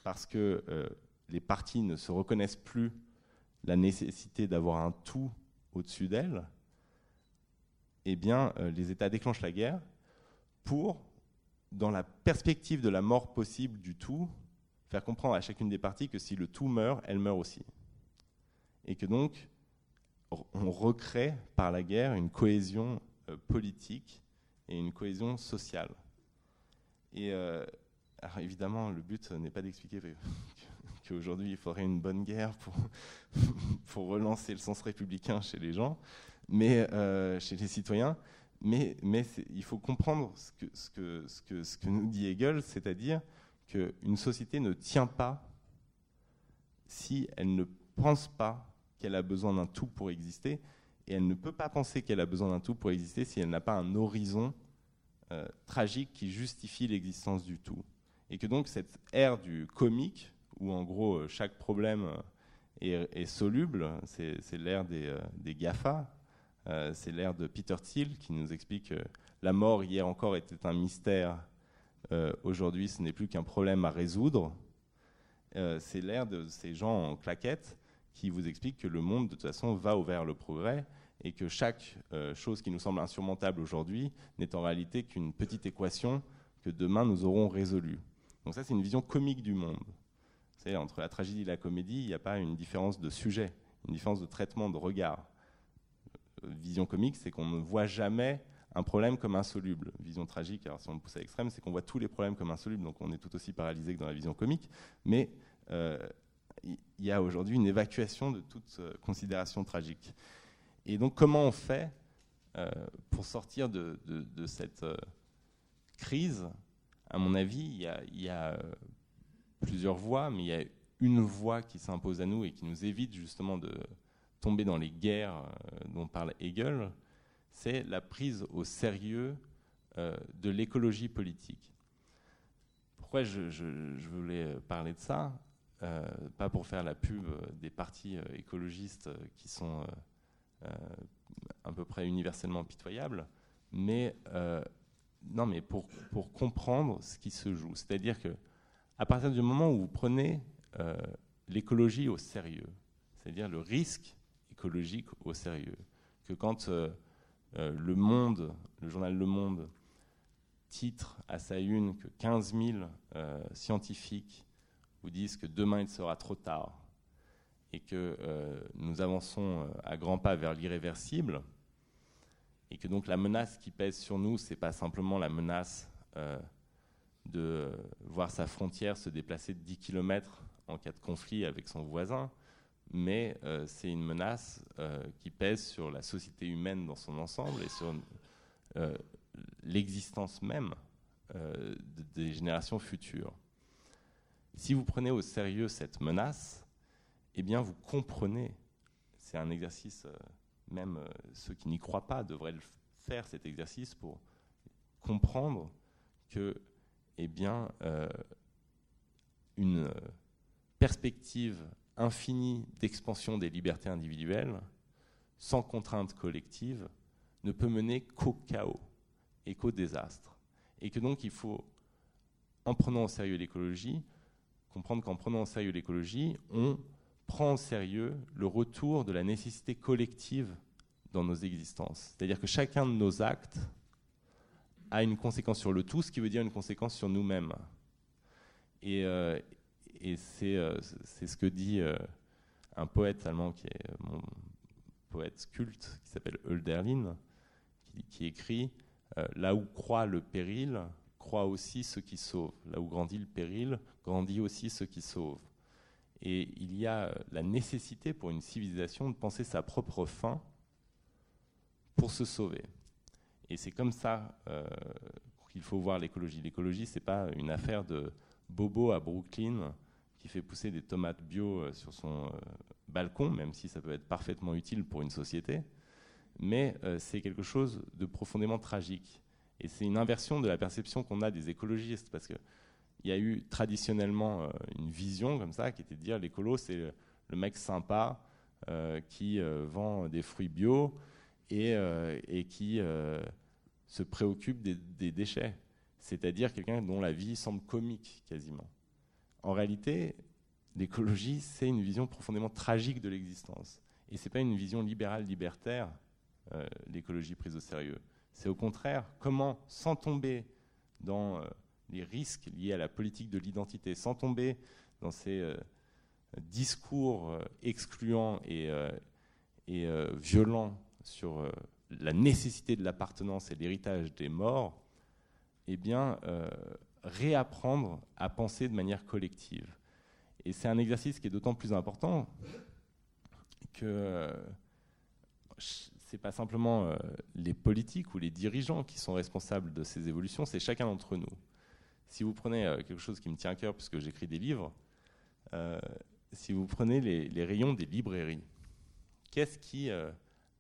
parce que euh, les partis ne se reconnaissent plus la nécessité d'avoir un tout au-dessus d'elles, eh bien, euh, les États déclenchent la guerre pour, dans la perspective de la mort possible du tout, faire comprendre à chacune des parties que si le tout meurt, elle meurt aussi. Et que donc, on recrée par la guerre une cohésion euh, politique et une cohésion sociale. Et euh, évidemment, le but n'est pas d'expliquer qu'aujourd'hui il faudrait une bonne guerre pour, relancer le sens républicain chez les gens, mais chez les citoyens. Mais, il faut comprendre ce que nous dit Hegel, c'est-à-dire qu'une société ne tient pas si elle ne pense pas qu'elle a besoin d'un tout pour exister, et elle ne peut pas penser qu'elle a besoin d'un tout pour exister si elle n'a pas un horizon euh, tragique qui justifie l'existence du tout. Et que donc cette ère du comique, où en gros euh, chaque problème euh, est, soluble, c'est l'ère des, des, GAFA, c'est l'ère de Peter Thiel qui nous explique que la mort hier encore était un mystère, aujourd'hui ce n'est plus qu'un problème à résoudre. c'est l'ère de ces gens en claquettes qui vous expliquent que le monde de toute façon va vers le progrès et que chaque euh, chose qui nous semble insurmontable aujourd'hui n'est en réalité qu'une petite équation que demain nous aurons résolue. Donc ça, c'est une vision comique du monde. Entre la tragédie et la comédie, il n'y a pas une différence de sujet, une différence de traitement, de regard. Euh, vision comique, c'est qu'on ne voit jamais un problème comme insoluble. Vision tragique, alors si on le pousse à l'extrême, c'est qu'on voit tous les problèmes comme insolubles, donc on est tout aussi paralysé que dans la vision comique. Mais euh, il y a aujourd'hui une évacuation de toute considération tragique. Et donc, comment on fait euh, pour sortir de, cette euh, crise? À mon avis, il y a, euh, plusieurs voies, mais il y a une voie qui s'impose à nous et qui nous évite justement de tomber dans les guerres dont parle Hegel, c'est la prise au sérieux de l'écologie politique. Pourquoi je, voulais parler de ça? Pas pour faire la pub des partis écologistes qui sont euh, à peu près universellement pitoyable, mais euh, non, mais pour, pour comprendre ce qui se joue. C'est-à-dire que à partir du moment où vous prenez euh, l'écologie au sérieux, c'est-à-dire le risque écologique au sérieux, que quand le Monde, le journal Le Monde, titre à sa une que 15 000 scientifiques vous disent que demain il sera trop tard, et que euh, nous avançons euh, à grands pas vers l'irréversible, et que donc la menace qui pèse sur nous, ce n'est pas simplement la menace euh, de voir sa frontière se déplacer de 10 km en cas de conflit avec son voisin, mais c'est une menace qui pèse sur la société humaine dans son ensemble et sur l'existence même des générations futures. Si vous prenez au sérieux cette menace, eh bien vous comprenez, c'est un exercice, euh, même euh, ceux qui n'y croient pas devraient le faire cet exercice pour comprendre que, eh bien, euh, une perspective infinie d'expansion des libertés individuelles, sans contrainte collective, ne peut mener qu'au chaos et qu'au désastre. Et que donc il faut, en prenant au sérieux l'écologie, comprendre qu'en prenant au sérieux l'écologie, on prend au sérieux le retour de la nécessité collective dans nos existences. C'est-à-dire que chacun de nos actes a une conséquence sur le tout, ce qui veut dire une conséquence sur nous-mêmes. Et, euh, euh, c'est ce que dit euh, un poète allemand qui est mon poète culte, qui s'appelle Hölderlin, qui, qui écrit Là où croit le péril, croit aussi ce qui sauve. Là où grandit le péril, grandit aussi ce qui sauve. Et il y a la nécessité pour une civilisation de penser sa propre fin pour se sauver. Et c'est comme ça euh, qu'il faut voir l'écologie. L'écologie, ce n'est pas une affaire de Bobo à Brooklyn qui fait pousser des tomates bio euh, sur son euh, balcon, même si ça peut être parfaitement utile pour une société. Mais c'est quelque chose de profondément tragique. Et c'est une inversion de la perception qu'on a des écologistes, parce que il y a eu traditionnellement une vision comme ça qui était de dire l'écolo, c'est le mec sympa qui vend des fruits bio et, et qui se préoccupe des, déchets. C'est-à-dire quelqu'un dont la vie semble comique quasiment. En réalité, l'écologie, c'est une vision profondément tragique de l'existence. Et ce n'est pas une vision libérale libertaire, l'écologie prise au sérieux. C'est au contraire comment, sans tomber dans les risques liés à la politique de l'identité, sans tomber dans ces euh, discours euh, excluants euh, et violents sur la nécessité de l'appartenance et l'héritage des morts, eh bien, réapprendre à penser de manière collective. Et c'est un exercice qui est d'autant plus important que c'est pas simplement euh, les politiques ou les dirigeants qui sont responsables de ces évolutions, c'est chacun d'entre nous. Si vous prenez euh, quelque chose qui me tient à cœur, puisque j'écris des livres, euh, si vous prenez les, rayons des librairies, qu'est-ce qui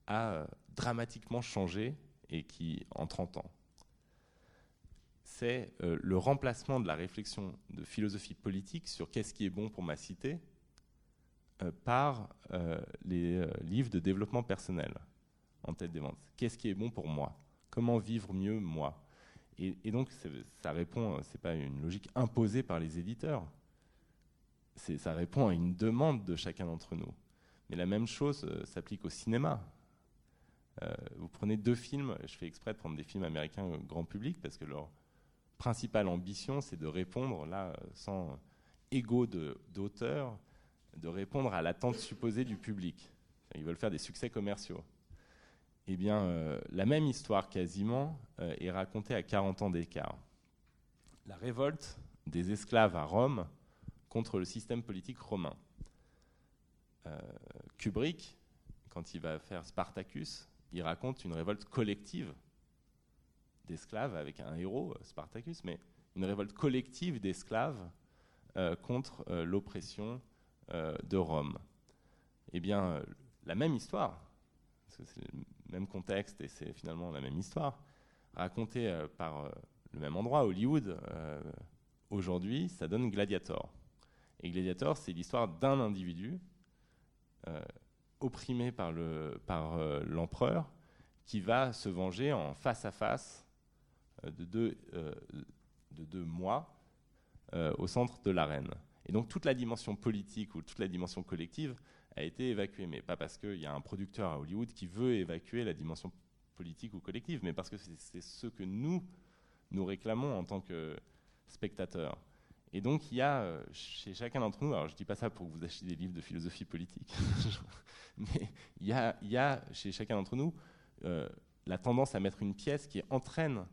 a dramatiquement changé et qui, en 30 ans C'est le remplacement de la réflexion de philosophie politique sur qu'est-ce qui est bon pour ma cité par les livres de développement personnel en tête des ventes. Qu'est-ce qui est bon pour moi? Comment vivre mieux moi? Et, donc, ça répond, c'est pas une logique imposée par les éditeurs. Ça répond à une demande de chacun d'entre nous. Mais la même chose euh, s'applique au cinéma. Euh, vous prenez deux films, je fais exprès de prendre des films américains grand public parce que leur principale ambition, c'est de répondre, là, sans ego d'auteur, de répondre à l'attente supposée du public. Ils veulent faire des succès commerciaux eh bien, euh, la même histoire quasiment euh, est racontée à 40 ans d'écart. La révolte des esclaves à Rome contre le système politique romain. Kubrick, quand il va faire Spartacus, il raconte une révolte collective d'esclaves avec un héros, Spartacus, mais une révolte collective d'esclaves contre l'oppression de Rome. Eh bien, la même histoire, c'est même contexte et c'est finalement la même histoire, racontée euh, par euh, le même endroit, Hollywood, euh, aujourd'hui, ça donne Gladiator. Et Gladiator, c'est l'histoire d'un individu opprimé par l'empereur par qui va se venger en face à face de deux, de deux mois au centre de l'arène. Et donc toute la dimension politique ou toute la dimension collective a été évacué. Mais pas parce qu'il y a un producteur à Hollywood qui veut évacuer la dimension politique ou collective, mais parce que c'est ce que nous, nous réclamons en tant que spectateurs. Et donc, il y a euh, chez chacun d'entre nous, alors je ne dis pas ça pour que vous achetiez des livres de philosophie politique, mais il y, a, il y, a, chez chacun d'entre nous euh, la tendance à mettre une pièce qui entraîne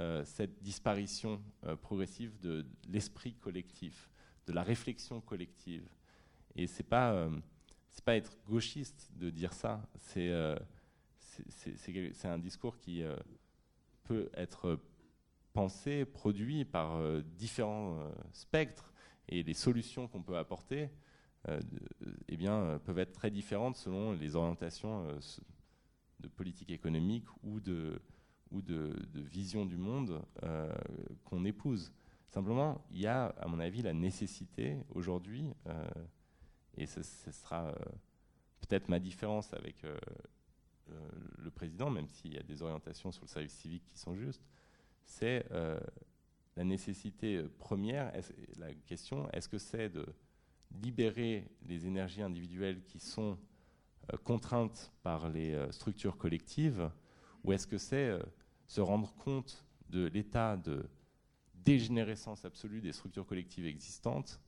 euh, cette disparition progressive de l'esprit collectif, de la réflexion collective. Et c'est pas c'est pas être gauchiste de dire ça. C'est un discours qui peut être pensé, produit par euh, différents spectres et les solutions qu'on peut apporter eh bien, peuvent être très différentes selon les orientations de politique économique ou de, ou de, vision du monde qu'on épouse. Simplement, il y a, à mon avis, la nécessité aujourd'hui et ce, sera euh, peut-être ma différence avec euh, euh, le président, même s'il y a des orientations sur le service civique qui sont justes, c'est la nécessité première, la question, est-ce que c'est de libérer les énergies individuelles qui sont contraintes par les structures collectives, ou est-ce que c'est se rendre compte de l'état de dégénérescence absolue des structures collectives existantes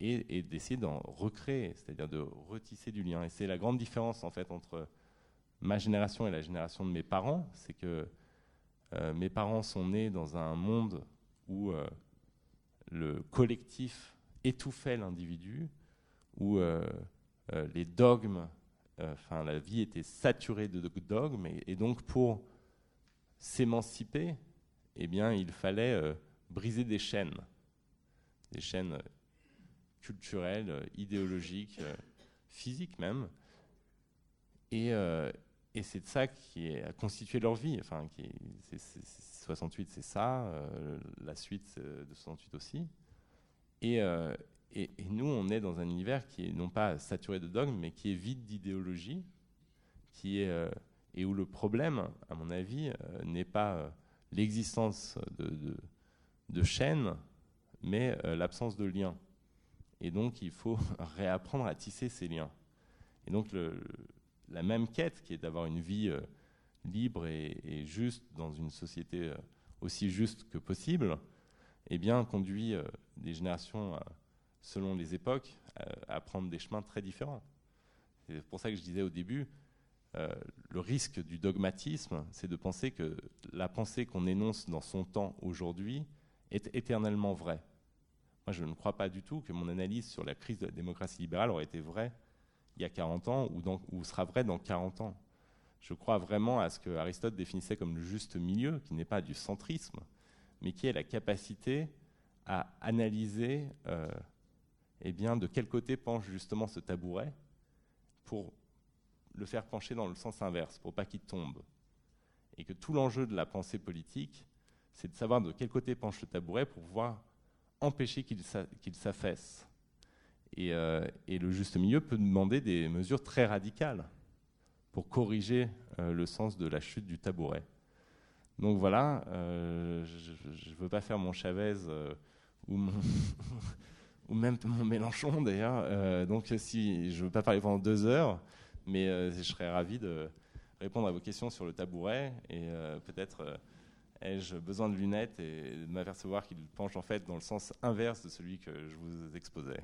et, d'essayer d'en recréer, c'est-à-dire de retisser du lien? Et c'est la grande différence en fait entre ma génération et la génération de mes parents, c'est que euh, mes parents sont nés dans un monde où euh, le collectif étouffait l'individu, où euh, les dogmes, enfin la vie était saturée de dogmes, et, donc pour s'émanciper, eh bien il fallait briser des chaînes, des chaînes culturelle, euh, idéologique, euh, physique même. Et, euh, et c'est de ça qui a constitué leur vie. Enfin, qui 68, c'est ça. la suite de 68 aussi. Et, et, nous, on est dans un univers qui est non pas saturé de dogmes, mais qui est vide d'idéologie, qui est et où le problème, à mon avis, n'est pas l'existence de, de, chaînes, mais l'absence de liens. Et donc, il faut réapprendre à tisser ces liens. Et donc, la même quête, qui est d'avoir une vie euh, libre et, juste dans une société euh, aussi juste que possible, eh bien, conduit euh, des générations, selon les époques, à prendre des chemins très différents. C'est pour ça que je disais au début, le risque du dogmatisme, c'est de penser que la pensée qu'on énonce dans son temps aujourd'hui est éternellement vraie moi je ne crois pas du tout que mon analyse sur la crise de la démocratie libérale aurait été vraie il y a 40 ans ou, sera vraie dans 40 ans. Je crois vraiment à ce que Aristote définissait comme le juste milieu, qui n'est pas du centrisme, mais qui est la capacité à analyser euh, eh bien, de quel côté penche justement ce tabouret pour le faire pencher dans le sens inverse, pour pas qu'il tombe. Et que tout l'enjeu de la pensée politique, c'est de savoir de quel côté penche le tabouret pour pouvoir empêcher qu'il s'affaisse. Et, euh, et, le juste milieu peut demander des mesures très radicales pour corriger euh, le sens de la chute du tabouret. Donc voilà, euh, je ne veux pas faire mon Chavez ou ou même mon Mélenchon d'ailleurs. donc si je ne veux pas parler pendant deux heures, mais je serais ravi de répondre à vos questions sur le tabouret et peut-être ai-je besoin de lunettes et de m'apercevoir qu'il penche en fait dans le sens inverse de celui que je vous exposais.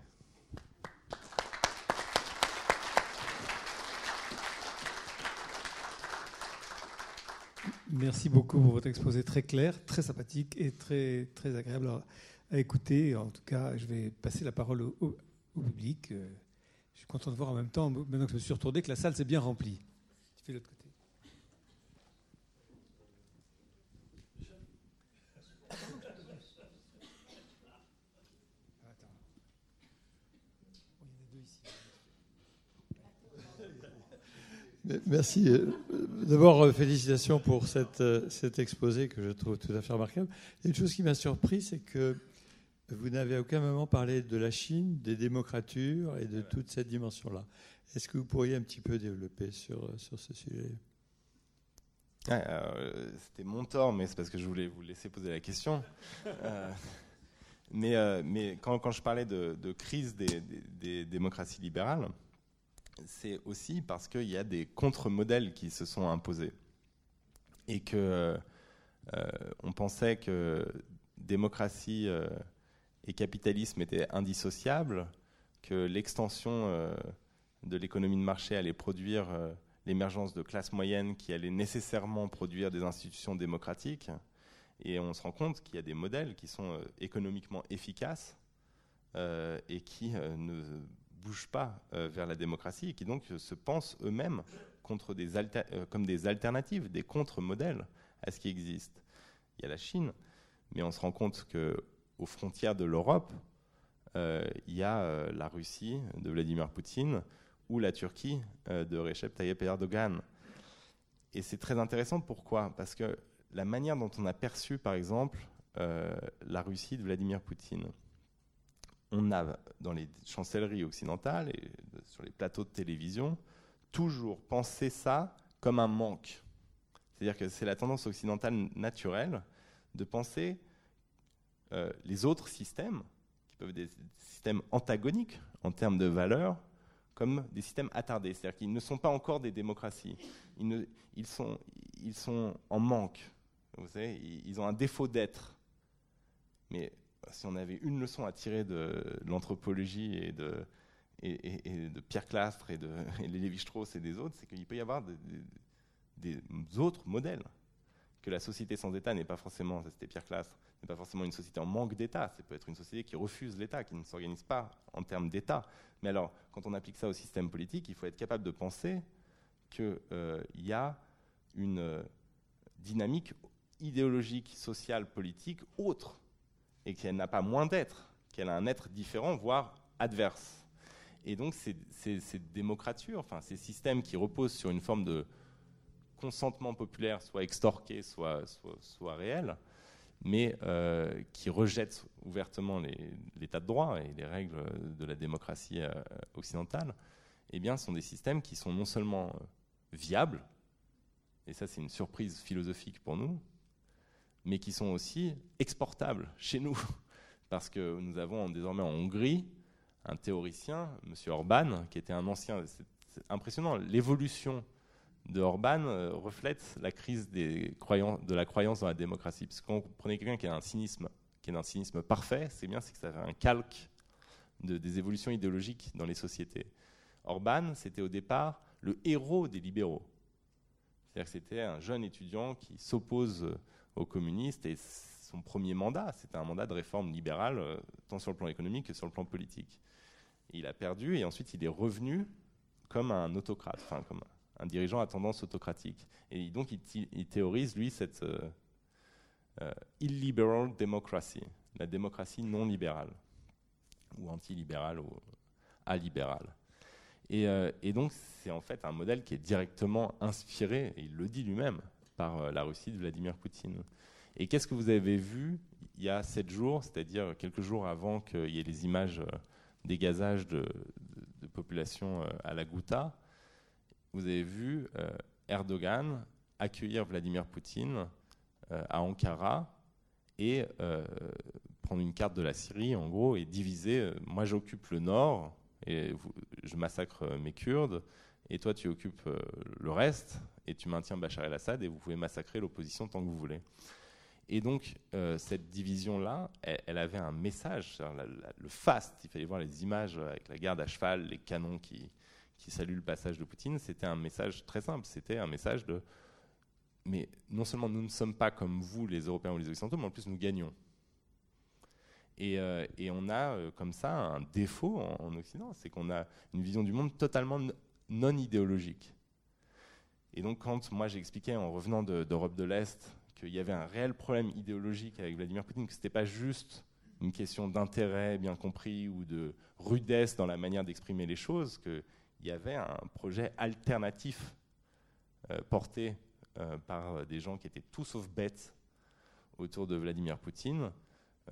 Merci beaucoup pour votre exposé très clair, très sympathique et très, très agréable à, écouter. En tout cas, je vais passer la parole au, public. Euh, je suis content de voir en même temps, maintenant que je me suis retourné, que la salle s'est bien remplie. Merci. D'abord, euh, félicitations pour euh, cet exposé que je trouve tout à fait remarquable. Une chose qui m'a surpris, c'est que vous n'avez à aucun moment parlé de la Chine, des démocratures et de toute cette dimension-là. Est-ce que vous pourriez un petit peu développer sur, euh, ce sujet? C'était mon tort, mais c'est parce que je voulais vous laisser poser la question. mais, quand, je parlais de, crise des démocraties libérales, c'est aussi parce qu'il y a des contre-modèles qui se sont imposés. Et que euh, on pensait que démocratie euh, et capitalisme étaient indissociables, que l'extension euh, de l'économie de marché allait produire l'émergence de classes moyennes qui allaient nécessairement produire des institutions démocratiques. Et on se rend compte qu'il y a des modèles qui sont économiquement efficaces et qui ne bougent pas euh, vers la démocratie et qui donc se pensent eux-mêmes contre des euh, comme des alternatives, des contre-modèles à ce qui existe. Il y a la Chine, mais on se rend compte que aux frontières de l'Europe, euh, il y a la Russie de Vladimir Poutine ou la Turquie de Recep Tayyip Erdogan. Et c'est très intéressant. Pourquoi? Parce que la manière dont on a perçu, par exemple, la Russie de Vladimir Poutine, on a dans les chancelleries occidentales et sur les plateaux de télévision toujours pensé ça comme un manque. C'est-à-dire que c'est la tendance occidentale naturelle de penser euh, les autres systèmes, qui peuvent être des systèmes antagoniques en termes de valeurs, comme des systèmes attardés. C'est-à-dire qu'ils ne sont pas encore des démocraties. Ils, sont, ils sont en manque. Vous savez, ils ont un défaut d'être. Mais si on avait une leçon à tirer de, l'anthropologie et de, Pierre Clastre et de Lévi-Strauss et des autres, c'est qu'il peut y avoir des, autres modèles. Que la société sans État n'est pas forcément, c'était Pierre Clastre, n'est pas forcément une société en manque d'État. Ça peut être une société qui refuse l'État, qui ne s'organise pas en termes d'État. Mais alors, quand on applique ça au système politique, il faut être capable de penser qu'il euh, y a une euh, dynamique idéologique, sociale, politique autre et qu'elle n'a pas moins d'être, qu'elle a un être différent, voire adverse. Et donc ces, ces, démocratures, enfin ces systèmes qui reposent sur une forme de consentement populaire, soit extorqué, soit réel, mais euh, qui rejettent ouvertement l'état de droit et les règles de la démocratie euh, occidentale, eh bien, sont des systèmes qui sont non seulement euh, viables, et ça c'est une surprise philosophique pour nous, mais qui sont aussi exportables chez nous. Parce que nous avons désormais en Hongrie un théoricien, M. Orban, qui était un ancien. C'est impressionnant. L'évolution de Orban euh, reflète la crise de la croyance dans la démocratie. Parce que quand quelqu'un qui a un cynisme, qui est d'un cynisme parfait, c'est bien, c'est que ça fait un calque de, des évolutions idéologiques dans les sociétés. Orban, c'était au départ le héros des libéraux. C'est-à-dire que c'était un jeune étudiant qui s'oppose aux communistes et son premier mandat, c'était un mandat de réforme libérale, tant sur le plan économique que sur le plan politique. il a perdu et ensuite il est revenu comme un autocrate, enfin comme un dirigeant à tendance autocratique. Et donc il, théorise, lui, cette euh, illiberal democracy, la démocratie non libérale, ou anti-libérale, ou alibérale. Et, euh, et donc c'est en fait un modèle qui est directement inspiré, et il le dit lui-même, par euh, la Russie de Vladimir Poutine. Et qu'est-ce que vous avez vu il y a sept jours, c'est-à-dire quelques jours avant qu'il y ait les images des gazages de, de population à la Ghouta vous avez vu euh, Erdogan accueillir Vladimir Poutine euh, à Ankara et euh, prendre une carte de la Syrie, en gros, et diviser. moi, j'occupe le nord et je massacre mes Kurdes, et toi, tu occupes le reste, et tu maintiens Bachar el-Assad, et vous pouvez massacrer l'opposition tant que vous voulez. Et donc, cette division-là, elle, avait un message, le fast, il fallait voir les images avec la garde à cheval, les canons qui, qui salue le passage de Poutine, c'était un message très simple. C'était un message de mais non seulement nous ne sommes pas comme vous, les Européens ou les Occidentaux, mais en plus nous gagnons. Et, euh, on a euh, comme ça un défaut en, Occident, c'est qu'on a une vision du monde totalement non idéologique. Et donc quand moi j'ai expliqué en revenant d'Europe de, l'Est qu'il y avait un réel problème idéologique avec Vladimir Poutine, que ce n'était pas juste une question d'intérêt bien compris ou de rudesse dans la manière d'exprimer les choses, que il y avait un projet alternatif euh, porté euh, par des gens qui étaient tout sauf bêtes autour de Vladimir Poutine.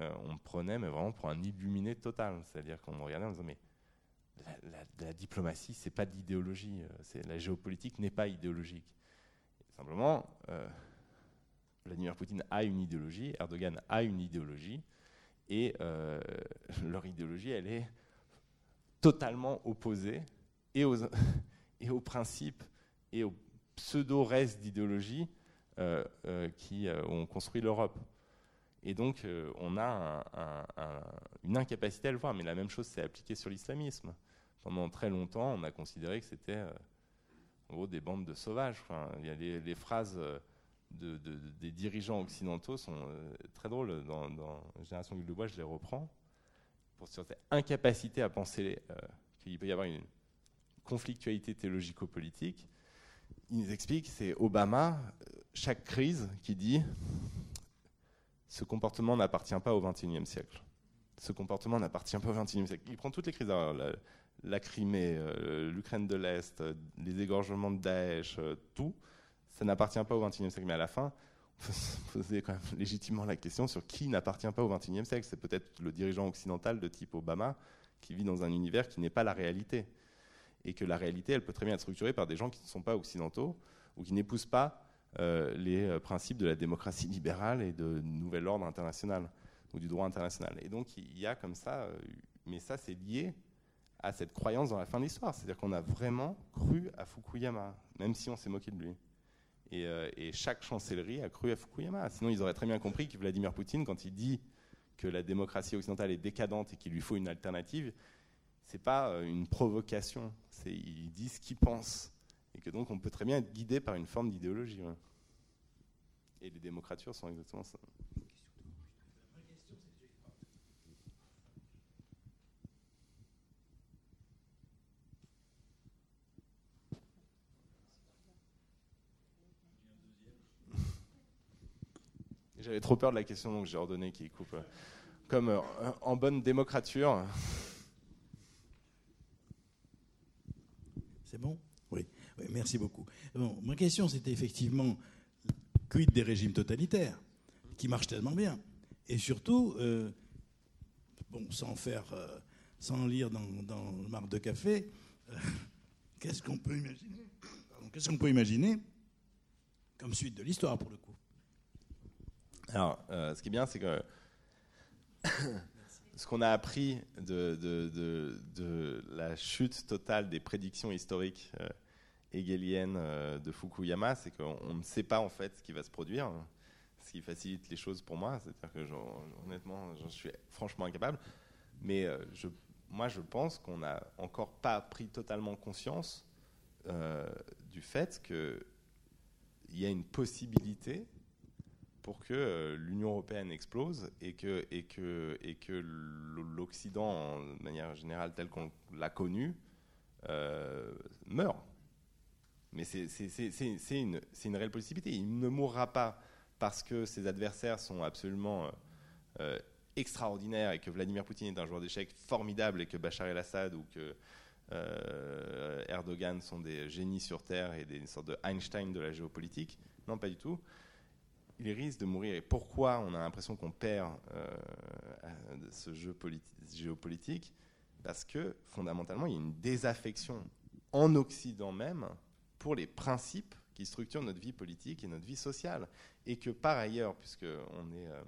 Euh, on prenait mais vraiment pour un illuminé total. C'est-à-dire qu'on regardait en disant mais la, la diplomatie, c'est pas de l'idéologie. La géopolitique n'est pas idéologique. simplement, Vladimir Poutine a une idéologie, Erdogan a une idéologie, et leur idéologie, elle est totalement opposée et aux, principes et aux pseudo-restes d'idéologie euh, euh, qui euh, ont construit l'Europe. Et donc, on a une incapacité à le voir. Mais la même chose s'est appliquée sur l'islamisme. Pendant très longtemps, on a considéré que c'était en gros des bandes de sauvages. Enfin, a les, phrases de, des dirigeants occidentaux sont très drôles. Dans, dans Génération Gueule de Bois, je les reprends. Pour cette incapacité à penser qu'il peut y avoir une, conflictualité théologico-politique, il nous explique, c'est Obama, chaque crise, qui dit ce comportement n'appartient pas au XXIe siècle. Ce comportement n'appartient pas au XXIe siècle. Il prend toutes les crises, Crimée, euh, l'Ukraine de l'Est, les égorgements de Daesh, euh, tout, ça n'appartient pas au XXIe siècle. Mais à la fin, on peut se poser quand même légitimement la question sur qui n'appartient pas au XXIe siècle. C'est peut-être le dirigeant occidental de type Obama qui vit dans un univers qui n'est pas la réalité et que la réalité, elle peut très bien être structurée par des gens qui ne sont pas occidentaux ou qui n'épousent pas euh, les euh, principes de la démocratie libérale et de nouvel ordre international ou du droit international. Et donc il y a comme ça, euh, mais ça c'est lié à cette croyance dans la fin de l'histoire. C'est-à-dire qu'on a vraiment cru à Fukuyama, même si on s'est moqué de lui. Et, et, chaque chancellerie a cru à Fukuyama. Sinon, ils auraient très bien compris que Vladimir Poutine, quand il dit que la démocratie occidentale est décadente et qu'il lui faut une alternative, c'est pas euh, une provocation, ils disent ce qu'ils pensent et que donc on peut très bien être guidé par une forme d'idéologie. Et les démocratures sont exactement ça. J'avais trop peur de la question, donc j'ai ordonné qu'il coupe. Comme euh, en bonne démocrature, C'est bon? Oui. merci beaucoup. Bon, ma question, c'était effectivement quid des régimes totalitaires qui marchent tellement bien Et surtout, euh, bon, sans faire, euh, lire dans, le marque de café, euh, qu'est-ce qu'on peut imaginer? Qu'est-ce qu'on peut imaginer comme suite de l'histoire pour le coup? Alors, ce qui est bien, c'est que ce qu'on a appris de, la chute totale des prédictions historiques euh, hegeliennes euh, de Fukuyama, c'est qu'on ne sait pas en fait ce qui va se produire, ce qui facilite les choses pour moi. C'est-à-dire que honnêtement, j'en suis franchement incapable. Mais euh, je, moi, je pense qu'on n'a encore pas pris totalement conscience du fait qu'il y a une possibilité pour que l'Union européenne explose et que, l'Occident, de manière générale, tel qu'on l'a connu, meurt. Mais c'est une, réelle possibilité. Il ne mourra pas parce que ses adversaires sont absolument extraordinaires et que Vladimir Poutine est un joueur d'échecs formidable et que Bachar el-Assad ou que euh, Erdogan sont des génies sur Terre et des sortes de Einstein de la géopolitique. Non, pas du tout. Il risque de mourir. Et pourquoi on a l'impression qu'on perd euh, ce jeu géopolitique? Parce que fondamentalement, il y a une désaffection en Occident même pour les principes qui structurent notre vie politique et notre vie sociale. Et que par ailleurs, puisqu'on est euh,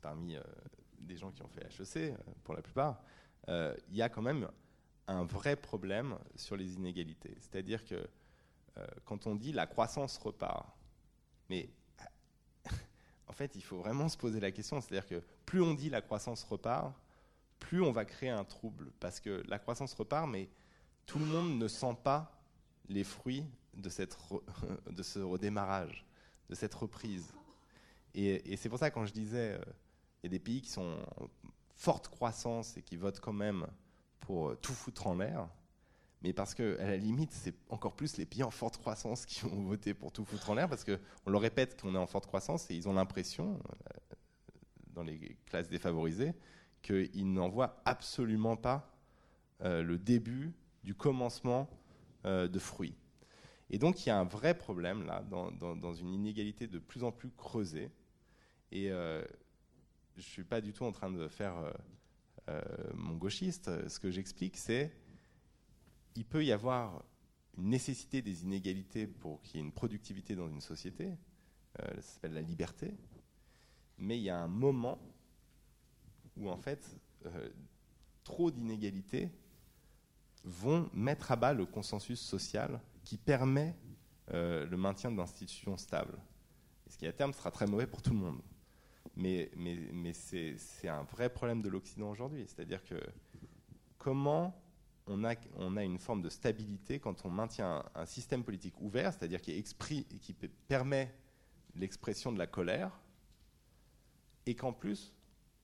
parmi des gens qui ont fait HEC, pour la plupart, il y a quand même un vrai problème sur les inégalités. C'est-à-dire que euh, quand on dit la croissance repart, mais en fait, il faut vraiment se poser la question. C'est-à-dire que plus on dit la croissance repart, plus on va créer un trouble. Parce que la croissance repart, mais tout le monde ne sent pas les fruits de, ce redémarrage, de cette reprise. Et, c'est pour ça, quand je disais, euh, il y a des pays qui sont en forte croissance et qui votent quand même pour euh, tout foutre en l'air, mais parce que à la limite, c'est encore plus les pays en forte croissance qui vont voter pour tout foutre en l'air, parce qu'on leur répète qu'on est en forte croissance et ils ont l'impression, euh, dans les classes défavorisées, qu'ils n'en voient absolument pas euh, le début du commencement de fruits. Et donc il y a un vrai problème là, dans, une inégalité de plus en plus creusée. Et je ne suis pas du tout en train de faire euh, mon gauchiste, ce que j'explique, c'est il peut y avoir une nécessité des inégalités pour qu'il y ait une productivité dans une société, euh, ça s'appelle la liberté, mais il y a un moment où en fait euh, trop d'inégalités vont mettre à bas le consensus social qui permet le maintien d'institutions stables. Ce qui à terme sera très mauvais pour tout le monde. Mais, mais, mais c'est un vrai problème de l'Occident aujourd'hui. C'est-à-dire que comment on a, une forme de stabilité quand on maintient un, système politique ouvert, c'est-à-dire qui, permet l'expression de la colère, et qu'en plus,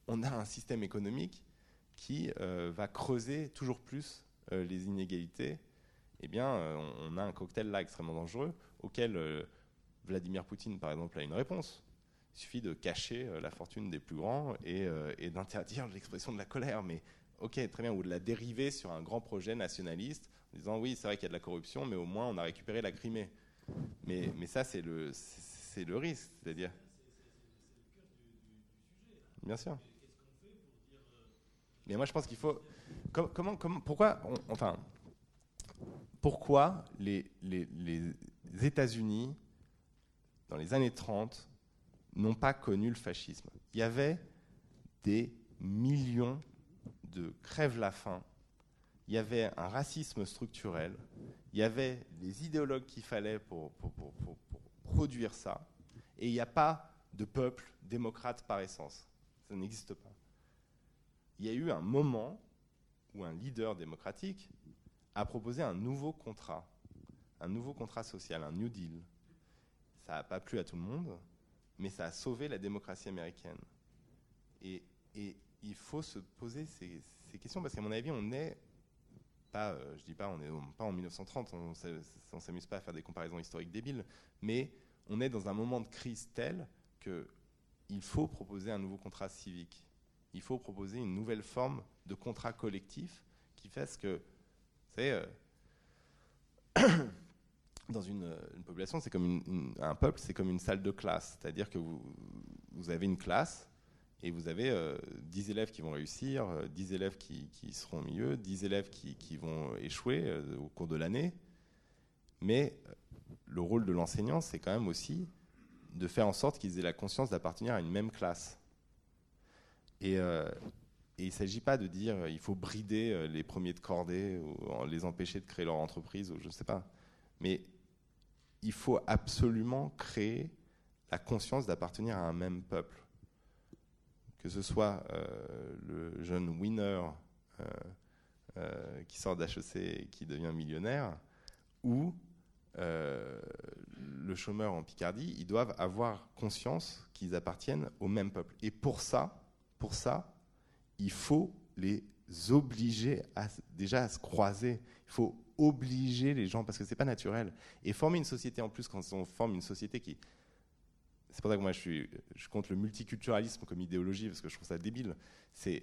on a un système économique qui euh, va creuser toujours plus euh, les inégalités, eh bien, euh, on, a un cocktail là extrêmement dangereux auquel Vladimir Poutine, par exemple, a une réponse. Il suffit de cacher la fortune des plus grands euh, et, d'interdire l'expression de la colère. Mais ok, très bien, ou de la dériver sur un grand projet nationaliste en disant oui, c'est vrai qu'il y a de la corruption, mais au moins on a récupéré la Crimée. Mais, ça, c'est le, c'est le risque, c'est-à-dire. Bien sûr. Mais moi, je pense qu'il faut. Comment, pourquoi, enfin, pourquoi les États-Unis, dans les années 30, n'ont pas connu le fascisme? Il y avait des millions de crèves-la-faim, il y avait un racisme structurel, il y avait les idéologues qu'il fallait pour, produire ça, et il n'y a pas de peuple démocrate par essence. Ça n'existe pas. Il y a eu un moment où un leader démocratique a proposé un nouveau contrat, un nouveau contrat social, un New Deal. Ça n'a pas plu à tout le monde, mais ça a sauvé la démocratie américaine. Et, il faut se poser ces, questions parce qu'à mon avis, on n'est pas, euh, je dis pas, on n'est pas en 1930, on, ne s'amuse pas à faire des comparaisons historiques débiles, mais on est dans un moment de crise tel que il faut proposer un nouveau contrat civique. Il faut proposer une nouvelle forme de contrat collectif qui fasse que, vous savez, euh, dans une, population, c'est comme un peuple, c'est comme une salle de classe. C'est-à-dire que vous, avez une classe et vous avez 10 euh, élèves qui vont réussir, 10 euh, élèves qui, seront au milieu, 10 élèves qui, vont échouer euh, au cours de l'année. Mais le rôle de l'enseignant, c'est quand même aussi de faire en sorte qu'ils aient la conscience d'appartenir à une même classe. Et, il ne s'agit pas de dire il faut brider les premiers de cordée ou les empêcher de créer leur entreprise ou je ne sais pas. Mais il faut absolument créer la conscience d'appartenir à un même peuple. Que ce soit euh, le jeune winner euh, euh, qui sort d'HEC et qui devient millionnaire, ou le chômeur en Picardie, ils doivent avoir conscience qu'ils appartiennent au même peuple. Et pour ça, pour ça, il faut les obliger déjà à se croiser. Il faut obliger les gens parce que c'est pas naturel. Et former une société en plus, quand on forme une société qui c'est pour ça que moi je, suis, je compte le multiculturalisme comme idéologie parce que je trouve ça débile. C'est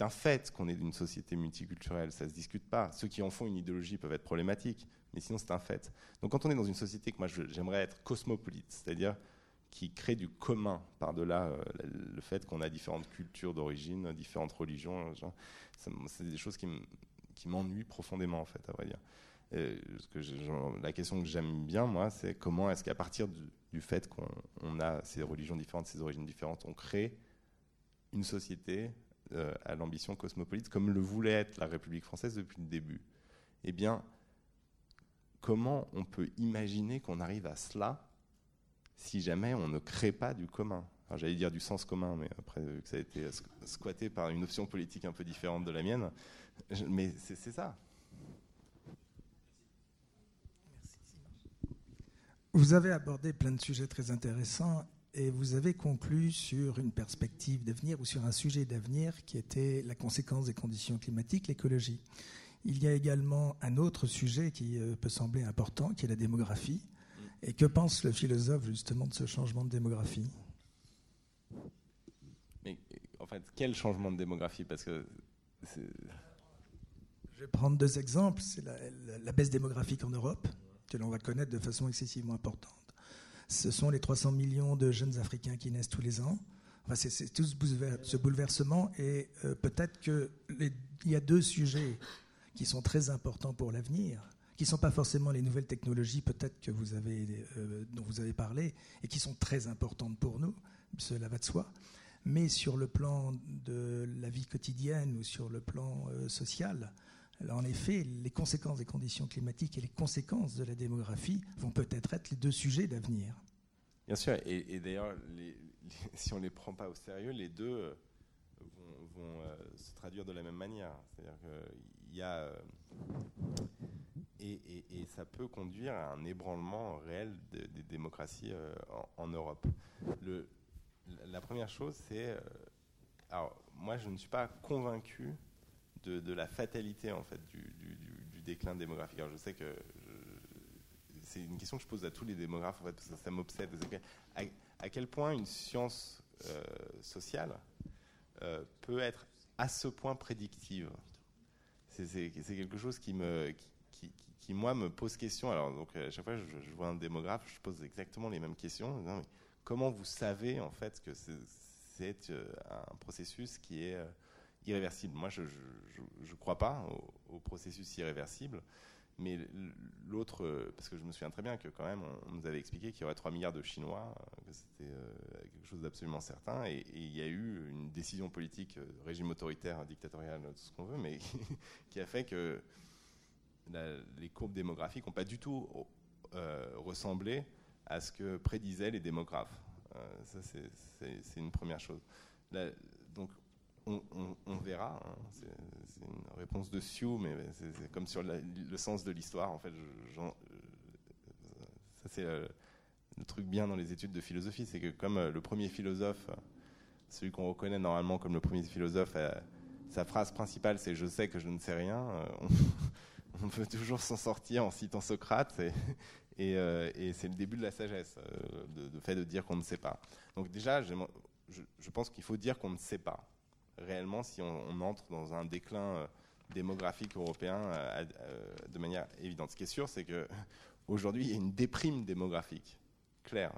un fait qu'on est une société multiculturelle, ça se discute pas. Ceux qui en font une idéologie peuvent être problématiques, mais sinon c'est un fait. Donc quand on est dans une société que moi j'aimerais être cosmopolite, c'est-à-dire qui crée du commun par-delà euh, le fait qu'on a différentes cultures d'origine, différentes religions, c'est des choses qui m'ennuient profondément en fait, à vrai dire. La question que j'aime bien, moi, c'est comment est-ce qu'à partir du, fait qu'on a ces religions différentes, ces origines différentes, on crée une société euh, à l'ambition cosmopolite, comme le voulait être la République française depuis le début. Eh bien, comment on peut imaginer qu'on arrive à cela si jamais on ne crée pas du commun? J'allais dire du sens commun, mais après, vu que ça a été squatté par une option politique un peu différente de la mienne, mais c'est ça. Vous avez abordé plein de sujets très intéressants et vous avez conclu sur une perspective d'avenir ou sur un sujet d'avenir qui était la conséquence des conditions climatiques, l'écologie. Il y a également un autre sujet qui euh, peut sembler important, qui est la démographie. Et que pense le philosophe justement de ce changement de démographie? Mais en fait, quel changement de démographie? Parce que je vais prendre deux exemples. C'est la, baisse démographique en Europe que l'on va connaître de façon excessivement importante. Ce sont les 300 millions de jeunes Africains qui naissent tous les ans. Enfin, c'est tout ce bouleversement et euh, peut-être qu'il y a deux sujets qui sont très importants pour l'avenir, qui ne sont pas forcément les nouvelles technologies, peut-être que vous avez, euh, dont vous avez parlé, et qui sont très importantes pour nous, cela va de soi. Mais sur le plan de la vie quotidienne ou sur le plan euh, social, en effet, les conséquences des conditions climatiques et les conséquences de la démographie vont peut-être être les deux sujets d'avenir. Bien sûr, et, d'ailleurs, si on ne les prend pas au sérieux, les deux euh, vont, euh, se traduire de la même manière. C'est-à-dire qu'il y a. Euh, et, ça peut conduire à un ébranlement réel des démocraties en, Europe. La première chose, c'est. alors, moi, je ne suis pas convaincu de, la fatalité en fait du, déclin démographique. Alors je sais que c'est une question que je pose à tous les démographes en fait, parce que ça m'obsède. À, quel point une science euh, sociale euh, peut être à ce point prédictive? C'est quelque chose qui me qui, moi me pose question. Alors donc à chaque fois que je, vois un démographe, je pose exactement les mêmes questions. comment vous savez en fait que c'est euh, un processus qui est irréversible. Moi, je ne crois pas au, processus irréversible. Mais l'autre, parce que je me souviens très bien que quand même, on, nous avait expliqué qu'il y aurait 3 milliards de Chinois, euh, que c'était euh, quelque chose d'absolument certain, et, il y a eu une décision politique, euh, régime autoritaire, dictatorial, tout ce qu'on veut, mais qui a fait que les courbes démographiques n'ont pas du tout ressemblé à ce que prédisaient les démographes. ça, c'est une première chose. donc, on, verra. Hein. C'est une réponse de Sioux, mais c'est comme sur le sens de l'histoire. En fait, euh, ça c'est euh, le truc bien dans les études de philosophie, c'est que comme euh, le premier philosophe, celui qu'on reconnaît normalement comme le premier philosophe, sa phrase principale c'est "Je sais que je ne sais rien". On, peut toujours s'en sortir en citant Socrate. Et, c'est le début de la sagesse, de, fait de dire qu'on ne sait pas. Donc déjà, je pense qu'il faut dire qu'on ne sait pas réellement si on, entre dans un déclin euh, démographique européen euh, euh, de manière évidente. Ce qui est sûr, c'est qu'aujourd'hui, il y a une déprime démographique claire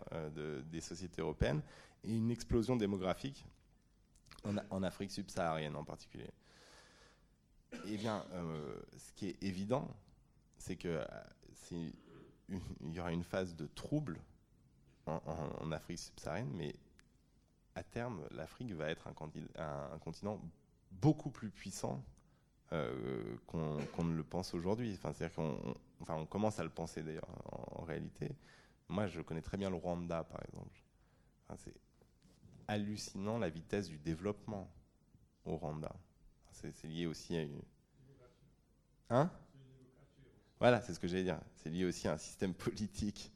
des sociétés européennes et une explosion démographique en, Afrique subsaharienne en particulier. Eh bien, ce qui est évident, c'est qu'il y aura une phase de trouble en, en Afrique subsaharienne, mais à terme, l'Afrique va être un, continent beaucoup plus puissant euh, qu'on ne le pense aujourd'hui. Enfin, c'est-à-dire qu'on on commence à le penser d'ailleurs en, réalité. Moi, je connais très bien le Rwanda, par exemple. c'est hallucinant la vitesse du développement au Rwanda. C'est lié aussi à une. Hein? Voilà, c'est ce que j'allais dire. C'est lié aussi à un système politique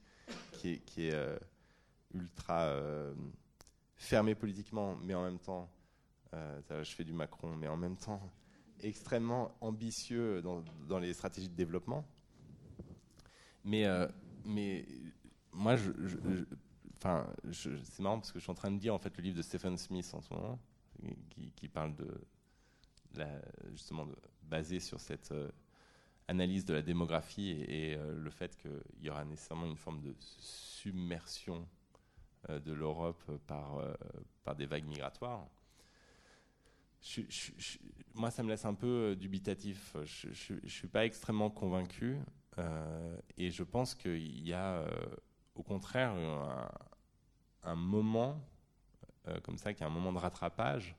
qui est, qui est euh, ultra euh, fermé politiquement, mais en même temps, je fais du Macron, mais en même temps extrêmement ambitieux dans, dans les stratégies de développement. Mais, mais moi, je, c'est marrant parce que je suis en train de dire en fait le livre de Stephen Smith en ce moment, qui, parle de la, justement de, basé sur cette analyse de la démographie et, euh, le fait qu'il y aura nécessairement une forme de submersion euh, de l'Europe par, euh, par des vagues migratoires. moi, ça me laisse un peu dubitatif. Je ne suis pas extrêmement convaincu et je pense qu'il y a au contraire un, moment comme ça, qui est un moment de rattrapage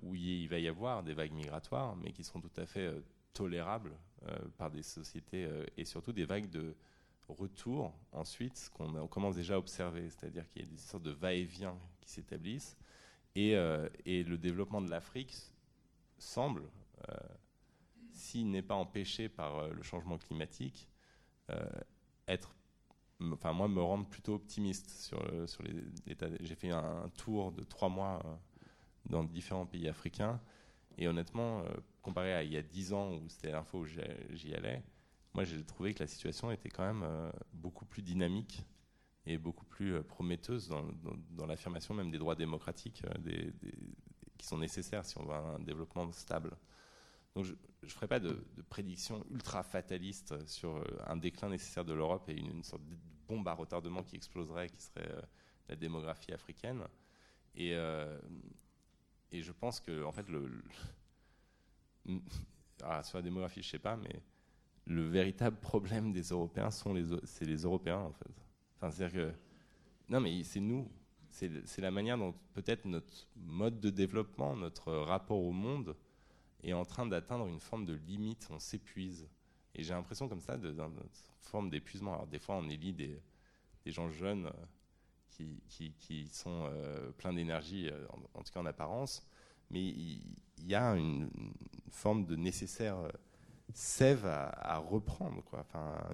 où il va y avoir des vagues migratoires, mais qui seront tout à fait tolérables euh, par des sociétés euh, et surtout des vagues de retour ensuite, ce qu'on commence déjà à observer, c'est-à-dire qu'il y a des sortes de va-et-vient qui s'établissent et, euh, le développement de l'Afrique semble, s'il n'est pas empêché par le changement climatique, être enfin moi me rendre plutôt optimiste sur, l'état. J'ai fait un, tour de trois mois dans différents pays africains et honnêtement, euh, comparé à il y a 10 ans où c'était fois où j'y allais, moi j'ai trouvé que la situation était quand même euh, beaucoup plus dynamique et beaucoup plus euh, prometteuse dans, l'affirmation même des droits démocratiques des, qui sont nécessaires si on veut un développement stable. Donc je ne ferai pas de, prédiction ultra fataliste sur un déclin nécessaire de l'Europe et une, sorte de bombe à retardement qui exploserait, qui serait la démographie africaine. Et, et je pense que, en fait, ah, sur la démographie, je sais pas, mais le véritable problème des Européens, les, c'est les Européens, en fait. C'est-à-dire que, non, mais c'est nous. C'est, la manière dont peut-être notre mode de développement, notre rapport au monde est en train d'atteindre une forme de limite. On s'épuise. Et j'ai l'impression comme ça, d'une forme d'épuisement. Alors, des fois, on élit des, des gens jeunes qui, sont euh, pleins d'énergie, euh, en, tout cas en apparence, mais il, y a une, forme de nécessaire euh, sève à, reprendre,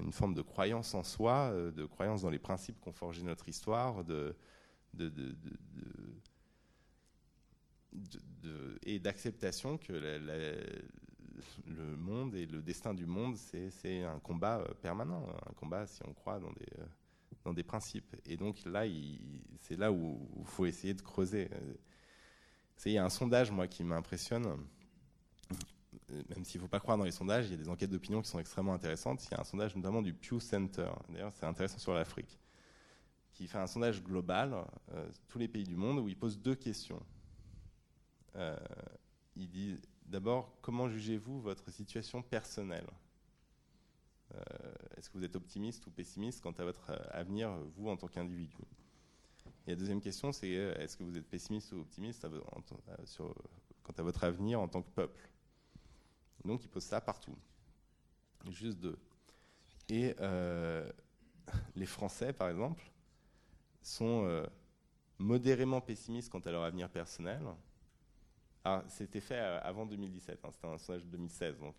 une forme de croyance en soi, de croyance dans les principes qu'ont forgé notre histoire, et d'acceptation que le monde et le destin du monde, c'est un combat permanent, un combat si on croit dans des des principes. Et donc là, c'est là où il faut essayer de creuser. Il y a un sondage, moi, qui m'impressionne. Même s'il ne faut pas croire dans les sondages, il y a des enquêtes d'opinion qui sont extrêmement intéressantes. Il y a un sondage notamment du Pew Center, d'ailleurs c'est intéressant sur l'Afrique, qui fait un sondage global, euh, tous les pays du monde, où il pose deux questions. Euh, il dit d'abord, comment jugez-vous votre situation personnelle? Euh, est-ce que vous êtes optimiste ou pessimiste quant à votre avenir, vous, en tant qu'individu? Et la deuxième question, c'est est-ce que vous êtes pessimiste ou optimiste quant à votre avenir en tant que peuple? Donc, il pose ça partout. Juste deux. Et les Français, par exemple, sont modérément pessimistes quant à leur avenir personnel. Alors, c'était fait avant 2017, hein, c'était un sondage de 2016, donc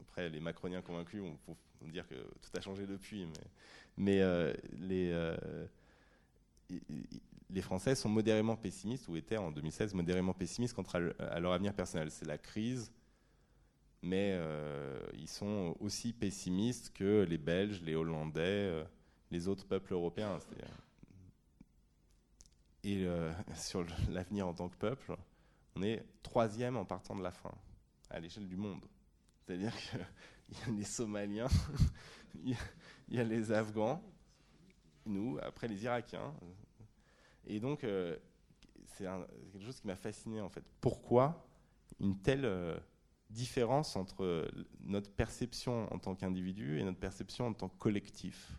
après les macroniens convaincus on dire que tout a changé depuis, mais, euh, les, euh, les Français sont modérément pessimistes, ou étaient en 2016 modérément pessimistes quant à leur avenir personnel. C'est la crise, mais euh, ils sont aussi pessimistes que les Belges, les Hollandais, les autres peuples européens. Et sur l'avenir en tant que peuple, on est troisième en partant de la fin, à l'échelle du monde. C'est-à-dire que il y a les Somaliens, il y a les Afghans, nous, après les Irakiens. Et donc, euh, c'est quelque chose qui m'a fasciné en fait. Pourquoi une telle euh, différence entre notre perception en tant qu'individu et notre perception en tant que collectif.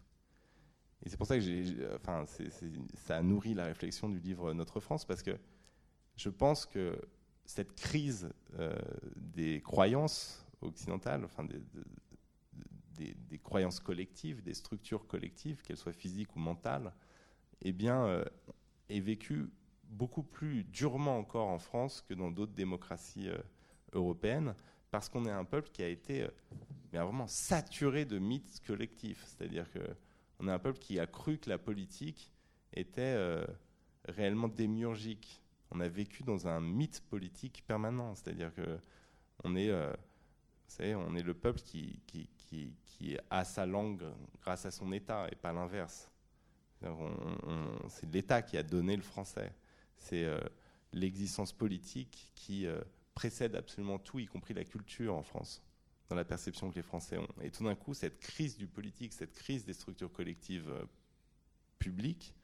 Et c'est pour ça que j'ai, enfin, ça a nourri la réflexion du livre Notre France, parce que je pense que cette crise euh, des croyances occidentale, enfin des, des, croyances collectives, des structures collectives, qu'elles soient physiques ou mentales, eh bien, euh, est vécue beaucoup plus durement encore en France que dans d'autres démocraties euh, européennes, parce qu'on est un peuple qui a été euh, vraiment saturé de mythes collectifs. C'est-à-dire que On est un peuple qui a cru que la politique était euh, réellement démiurgique. On a vécu dans un mythe politique permanent, c'est-à-dire que on est, euh, vous savez, on est le peuple qui, a sa langue grâce à son État et pas l'inverse. C'est l'État qui a donné le français. C'est l'existence politique qui précède absolument tout, y compris la culture en France, dans la perception que les Français ont. Et tout d'un coup, cette crise du politique, cette crise des structures collectives euh, publiques,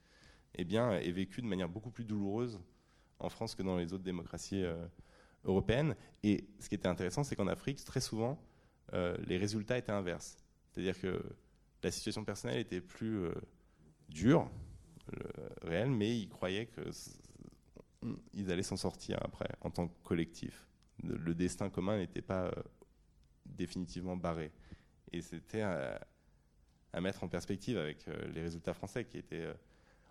eh bien, est vécue de manière beaucoup plus douloureuse en France que dans les autres démocraties européennes. Et ce qui était intéressant, c'est qu'en Afrique, très souvent, les résultats étaient inverses. C'est-à-dire que la situation personnelle était plus dure, réelle, mais ils croyaient que ils allaient s'en sortir après, en tant que collectif. Le destin commun n'était pas euh, définitivement barré. Et c'était à, mettre en perspective avec euh, les résultats français qui étaient, euh,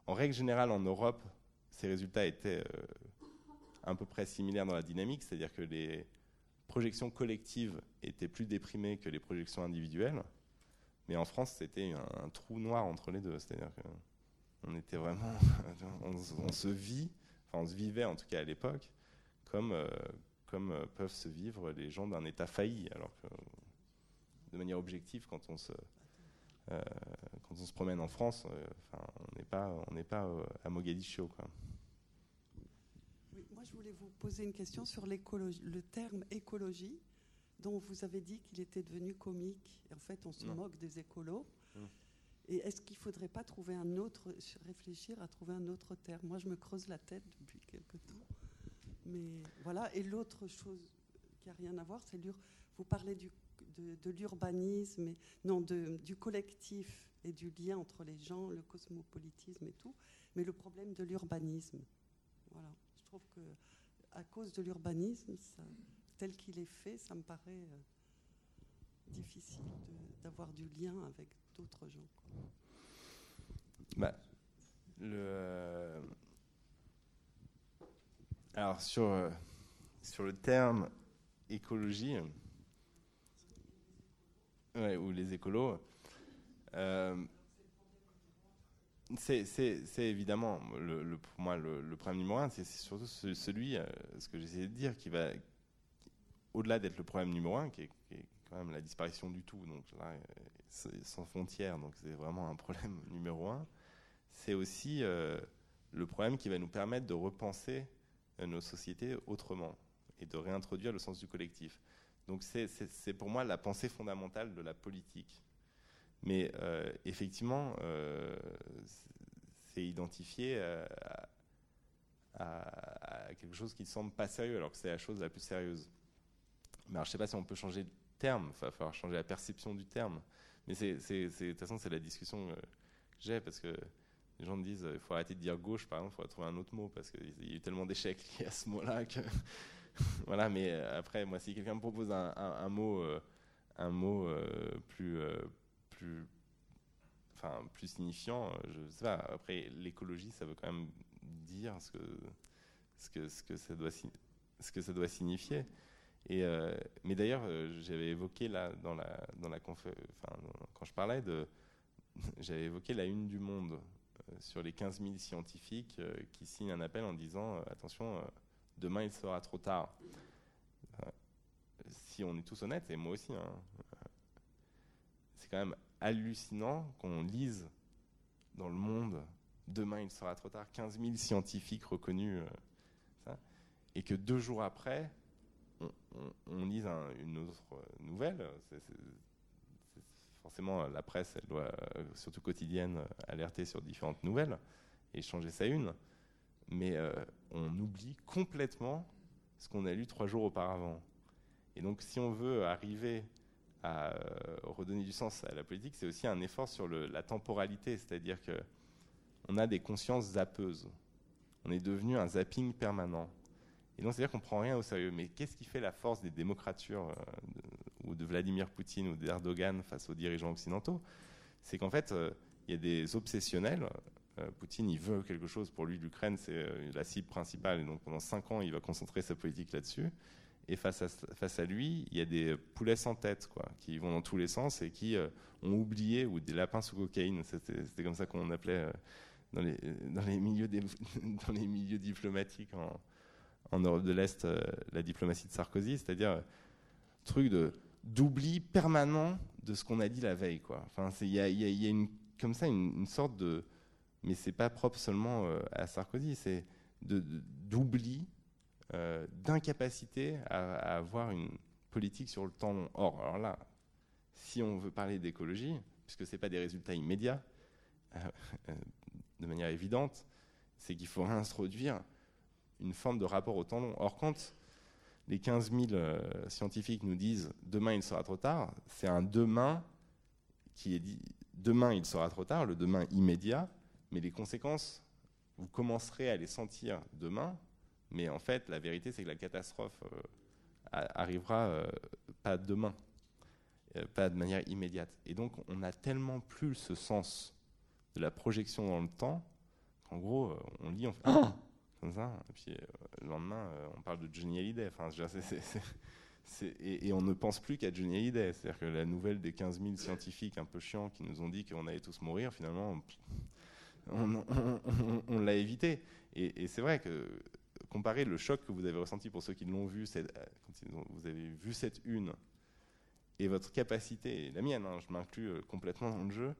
en règle générale, en Europe, ces résultats étaient à peu près similaires dans la dynamique, c'est-à-dire que les projections collectives étaient plus déprimées que les projections individuelles. Mais en France, c'était un, trou noir entre les deux. C'est-à-dire qu'on était vraiment. on, se vit on se vivait en tout cas à l'époque, comme, euh, comme euh, peuvent se vivre les gens d'un État failli. Alors que, de manière objective, quand on se, euh, quand on se promène en France, on n'est pas, on n'est pas à Mogadiscio. Quoi. moi, je voulais vous poser une question sur le terme écologie, dont vous avez dit qu'il était devenu comique. en fait, on se moque des écolos. Et est-ce qu'il ne faudrait pas trouver un autre, réfléchir à trouver un autre terme? Moi, je me creuse la tête depuis quelque temps. Mais voilà. Et l'autre chose qui n'a rien à voir, c'est vous parlez du, de, l'urbanisme, non, de, du collectif et du lien entre les gens, le cosmopolitisme et tout. Mais le problème de l'urbanisme, voilà. Je trouve que à cause de l'urbanisme, tel qu'il est fait, ça me paraît euh, difficile d'avoir du lien avec d'autres gens. Bah, le, euh, alors sur, euh, sur le terme écologie, ou les écolos, euh, c'est évidemment, pour moi, le, problème numéro un, c'est surtout celui, ce que j'essaie de dire, qui va, au-delà d'être le problème numéro un, qui est, même la disparition du tout, donc là, sans frontières, donc c'est vraiment un problème numéro un. C'est aussi euh, le problème qui va nous permettre de repenser euh, nos sociétés autrement et de réintroduire le sens du collectif. Donc c'est pour moi la pensée fondamentale de la politique. Mais euh, effectivement, c'est identifié à, quelque chose qui ne semble pas sérieux, alors que c'est la chose la plus sérieuse. Mais je ne sais pas si on peut changer il va falloir changer la perception du terme. Mais de toute façon, c'est la discussion que j'ai, parce que les gens me disent il faut arrêter de dire gauche, par exemple, il faut trouver un autre mot, parce qu'il y a eu tellement d'échecs liés à ce mot-là que. voilà, mais euh, après, moi, si quelqu'un me propose un, mot, un mot euh, euh, plus. plus Enfin, plus signifiant, je sais pas. Après, l'écologie, ça veut quand même dire ce que, ce que, ce que, ça, doit, ce que ça doit signifier. Euh, mais d'ailleurs, euh, j'avais évoqué là, dans la, dans la enfin, quand je parlais de, j'avais évoqué la une du Monde euh, sur les 15 000 scientifiques qui signent un appel en disant attention, demain il sera trop tard. si on est tous honnêtes, et moi aussi, hein, c'est quand même hallucinant qu'on lise dans le Monde demain il sera trop tard, 15 000 scientifiques reconnus, et que deux jours après on, lise une autre nouvelle. forcément, la presse, elle doit, surtout quotidienne, alerter sur différentes nouvelles et changer sa une. Mais euh, on oublie complètement ce qu'on a lu trois jours auparavant. Et donc, si on veut arriver à euh, redonner du sens à la politique, c'est aussi un effort sur la temporalité, c'est-à-dire que on a des consciences zappeuses. On est devenu un zapping permanent. Et donc, c'est-à-dire qu'on prend rien au sérieux. Mais qu'est-ce qui fait la force des démocratures euh, ou de Vladimir Poutine ou d'Erdogan face aux dirigeants occidentaux? C'est qu'en fait, euh, il y a des obsessionnels. Euh, Poutine, il veut quelque chose. Pour lui, l'Ukraine, c'est la cible principale. Et donc, pendant cinq ans, il va concentrer sa politique là-dessus. Et face à, lui, il y a des poulets sans tête, quoi, qui vont dans tous les sens et qui ont oublié, ou des lapins sous cocaïne, c'était comme ça qu'on appelait dans, les, milieux diplomatiques en Europe de l'Est la diplomatie de Sarkozy, c'est-à-dire truc de d'oubli permanent de ce qu'on a dit la veille. Quoi. Enfin, il y a, comme ça une, sorte de, mais c'est pas propre seulement à Sarkozy, c'est d'oubli euh, d'incapacité à, avoir une politique sur le temps long. Or, alors là, si on veut parler d'écologie, puisque ce n'est pas des résultats immédiats, euh, euh, de manière évidente, c'est qu'il faut réintroduire une forme de rapport au temps long. Or, quand les 15 000 scientifiques nous disent demain il sera trop tard, c'est un demain qui est dit demain il sera trop tard, le demain immédiat, mais les conséquences, vous commencerez à les sentir demain, mais en fait, la vérité, c'est que la catastrophe euh, arrivera euh, pas demain, euh, pas de manière immédiate. Et donc, on n'a tellement plus ce sens de la projection dans le temps qu'en gros, on lit, on fait ah et puis le lendemain, on parle de Johnny Hallyday. Et, on ne pense plus qu'à Johnny Hallyday. C'est-à-dire que la nouvelle des 15 000 scientifiques un peu chiants qui nous ont dit qu'on allait tous mourir, finalement, on, l'a évité. Et, c'est vrai que comparer le choc que vous avez ressenti pour ceux qui l'ont vu, euh, quand vous avez vu cette une, et votre capacité, la mienne, hein, je m'inclus euh, complètement dans le jeu,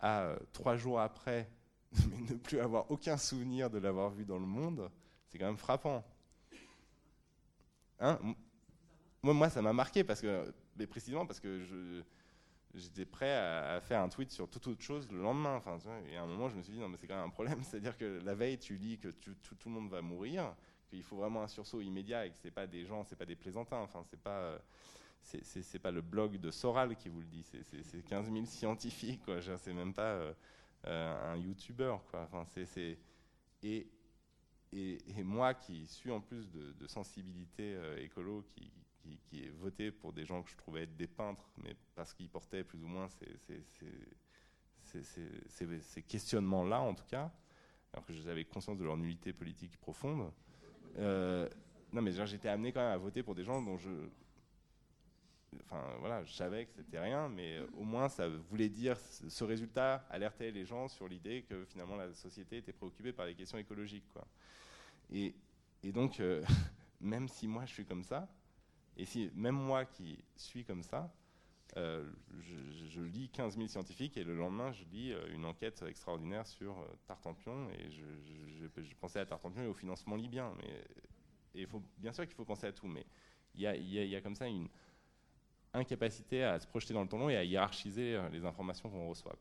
à euh, trois jours après, ne plus avoir aucun souvenir de l'avoir vu dans le monde, c'est quand même frappant. Hein? Moi, ça m'a marqué parce que, mais précisément parce que je, j'étais prêt à, faire un tweet sur toute autre chose le lendemain. Enfin, et à un moment, je me suis dit, non, mais c'est quand même un problème. C'est-à-dire que la veille, tu lis que tout, le monde va mourir, qu'il faut vraiment un sursaut immédiat et que c'est pas des gens, c'est pas des plaisantins. Enfin, c'est pas. Pas le blog de Soral qui vous le dit, c'est 15 000 scientifiques, quoi. C'est même pas euh, un YouTuber. Enfin, et, et, moi qui suis en plus de, sensibilité euh, écolo, qui, qui, est voté pour des gens que je trouvais être des peintres, mais parce qu'ils portaient plus ou moins ces, questionnements-là, en tout cas, alors que j'avais conscience de leur nullité politique profonde. Euh, non, mais j'étais amené quand même à voter pour des gens dont je. Enfin, voilà, je savais que c'était rien, mais au moins ça voulait dire. Ce résultat alertait les gens sur l'idée que finalement la société était préoccupée par les questions écologiques, quoi. Et, et donc, euh, même si moi je suis comme ça, et si même moi qui suis comme ça, euh, je, lis 15 000 scientifiques et le lendemain, je lis euh, une enquête extraordinaire sur euh, Tartampion et je, pensais à Tartampion et au financement libyen. Mais, faut, bien sûr qu'il faut penser à tout, mais il y y a, comme ça une incapacité à se projeter dans le temps long et à hiérarchiser les informations qu'on reçoit.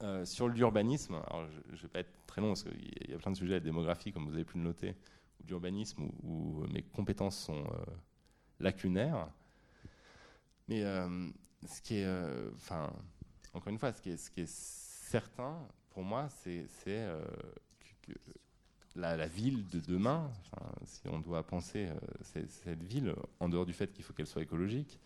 Même. sur l'urbanisme, je ne vais pas être très long parce qu'il y a plein de sujets, la démographie, comme vous avez pu le noter, d'urbanisme où, mes compétences sont euh, lacunaires. Mais euh, ce qui est, euh, enfin, encore une fois, ce qui est certain pour moi, c'est que, la, ville de demain, si on doit penser cette ville, en dehors du fait qu'il faut qu'elle soit écologique,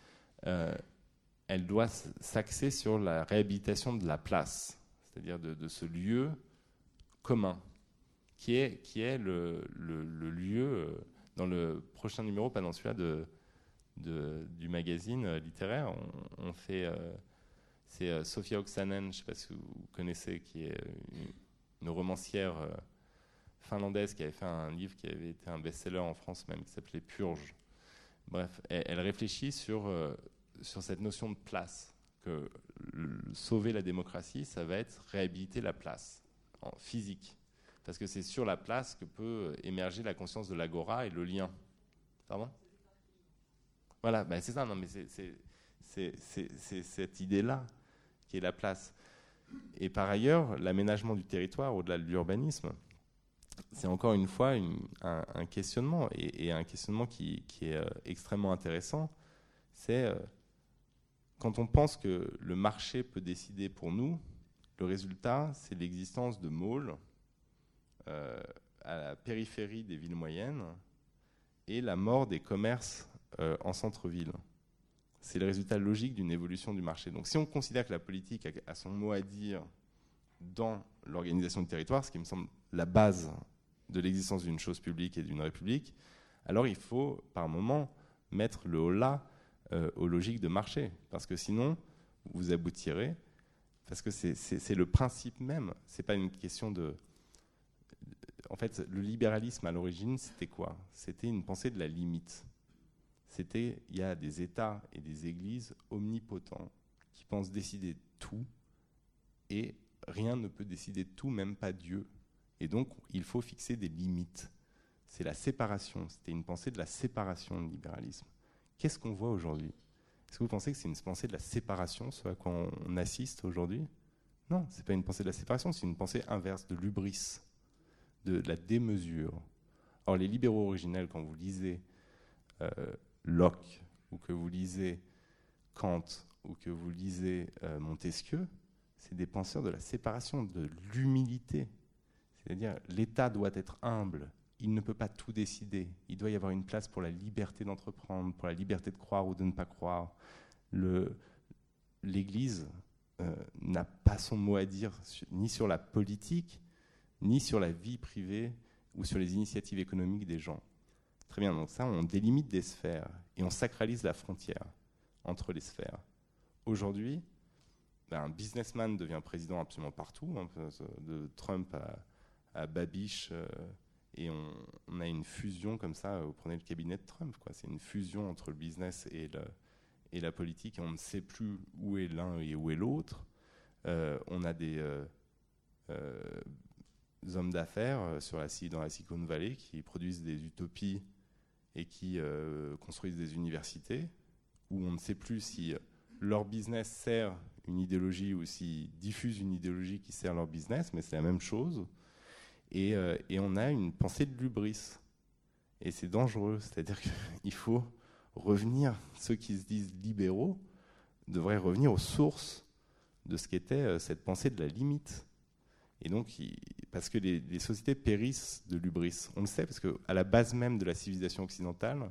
elle doit s'axer sur la réhabilitation de la place, c'est-à-dire de, ce lieu commun qui est, qui est le, lieu, euh, dans le prochain numéro, pas dans celui-là, du magazine euh, littéraire, on, fait. Euh, c'est Sofia Oksanen, je ne sais pas si vous connaissez, qui est une, romancière finlandaise qui avait fait un livre qui avait été un best-seller en France même, qui s'appelait Purge. Bref, elle, réfléchit sur, sur cette notion de place, que sauver la démocratie, ça va être réhabiliter la place en physique parce que c'est sur la place que peut émerger la conscience de l'agora et le lien. Pardon Voilà, ben c'est ça, non, mais c'est cette idée-là qui est la place. Et par ailleurs, l'aménagement du territoire, au-delà de l'urbanisme, c'est encore une fois un, questionnement, et, un questionnement qui, est euh, extrêmement intéressant. C'est euh, quand on pense que le marché peut décider pour nous, le résultat, c'est l'existence de malls euh, à la périphérie des villes moyennes et la mort des commerces en centre-ville. C'est le résultat logique d'une évolution du marché. Donc si on considère que la politique a, son mot à dire dans l'organisation du territoire, ce qui me semble la base de l'existence d'une chose publique et d'une république, alors il faut par moment mettre le haut là euh, aux logiques de marché, parce que sinon vous aboutirez, parce que c'est le principe même, c'est pas une question de... En fait, le libéralisme à l'origine, c'était quoi? C'était une pensée de la limite. C'était, il y a des États et des églises omnipotents qui pensent décider de tout, et rien ne peut décider de tout, même pas Dieu. Et donc, il faut fixer des limites. C'est la séparation. C'était une pensée de la séparation, le libéralisme. Qu'est-ce qu'on voit aujourd'hui? Est-ce que vous pensez que c'est une pensée de la séparation, ce à quoi on assiste aujourd'hui? Non, ce n'est pas une pensée de la séparation, c'est une pensée inverse, de l'ubris, de, la démesure. Or, les libéraux originels, quand vous lisez euh, Locke, ou que vous lisez Kant, ou que vous lisez euh, Montesquieu, c'est des penseurs de la séparation, de l'humilité. C'est-à-dire, l'État doit être humble, il ne peut pas tout décider. Il doit y avoir une place pour la liberté d'entreprendre, pour la liberté de croire ou de ne pas croire. L'Église euh, n'a pas son mot à dire ni sur la politique, ni sur la vie privée ou sur les initiatives économiques des gens. Très bien, donc ça, on délimite des sphères et on sacralise la frontière entre les sphères. Aujourd'hui, ben, un businessman devient président absolument partout, hein, de Trump à, Babiche. Euh, et on, a une fusion comme ça, vous prenez le cabinet de Trump, c'est une fusion entre le business et, la politique, et on ne sait plus où est l'un et où est l'autre. Euh, on a des euh, hommes d'affaires sur dans la Silicon Valley qui produisent des utopies et qui construisent des universités, où on ne sait plus si leur business sert une idéologie ou s'ils diffusent une idéologie qui sert leur business, mais c'est la même chose. Euh, et, on a une pensée de l'ubris. Et c'est dangereux, c'est-à-dire qu'il faut revenir, ceux qui se disent libéraux devraient revenir aux sources de ce qu'était euh, cette pensée de la limite. Et donc, parce que les, sociétés périssent de l'ubris. On le sait, parce qu'à la base même de la civilisation occidentale,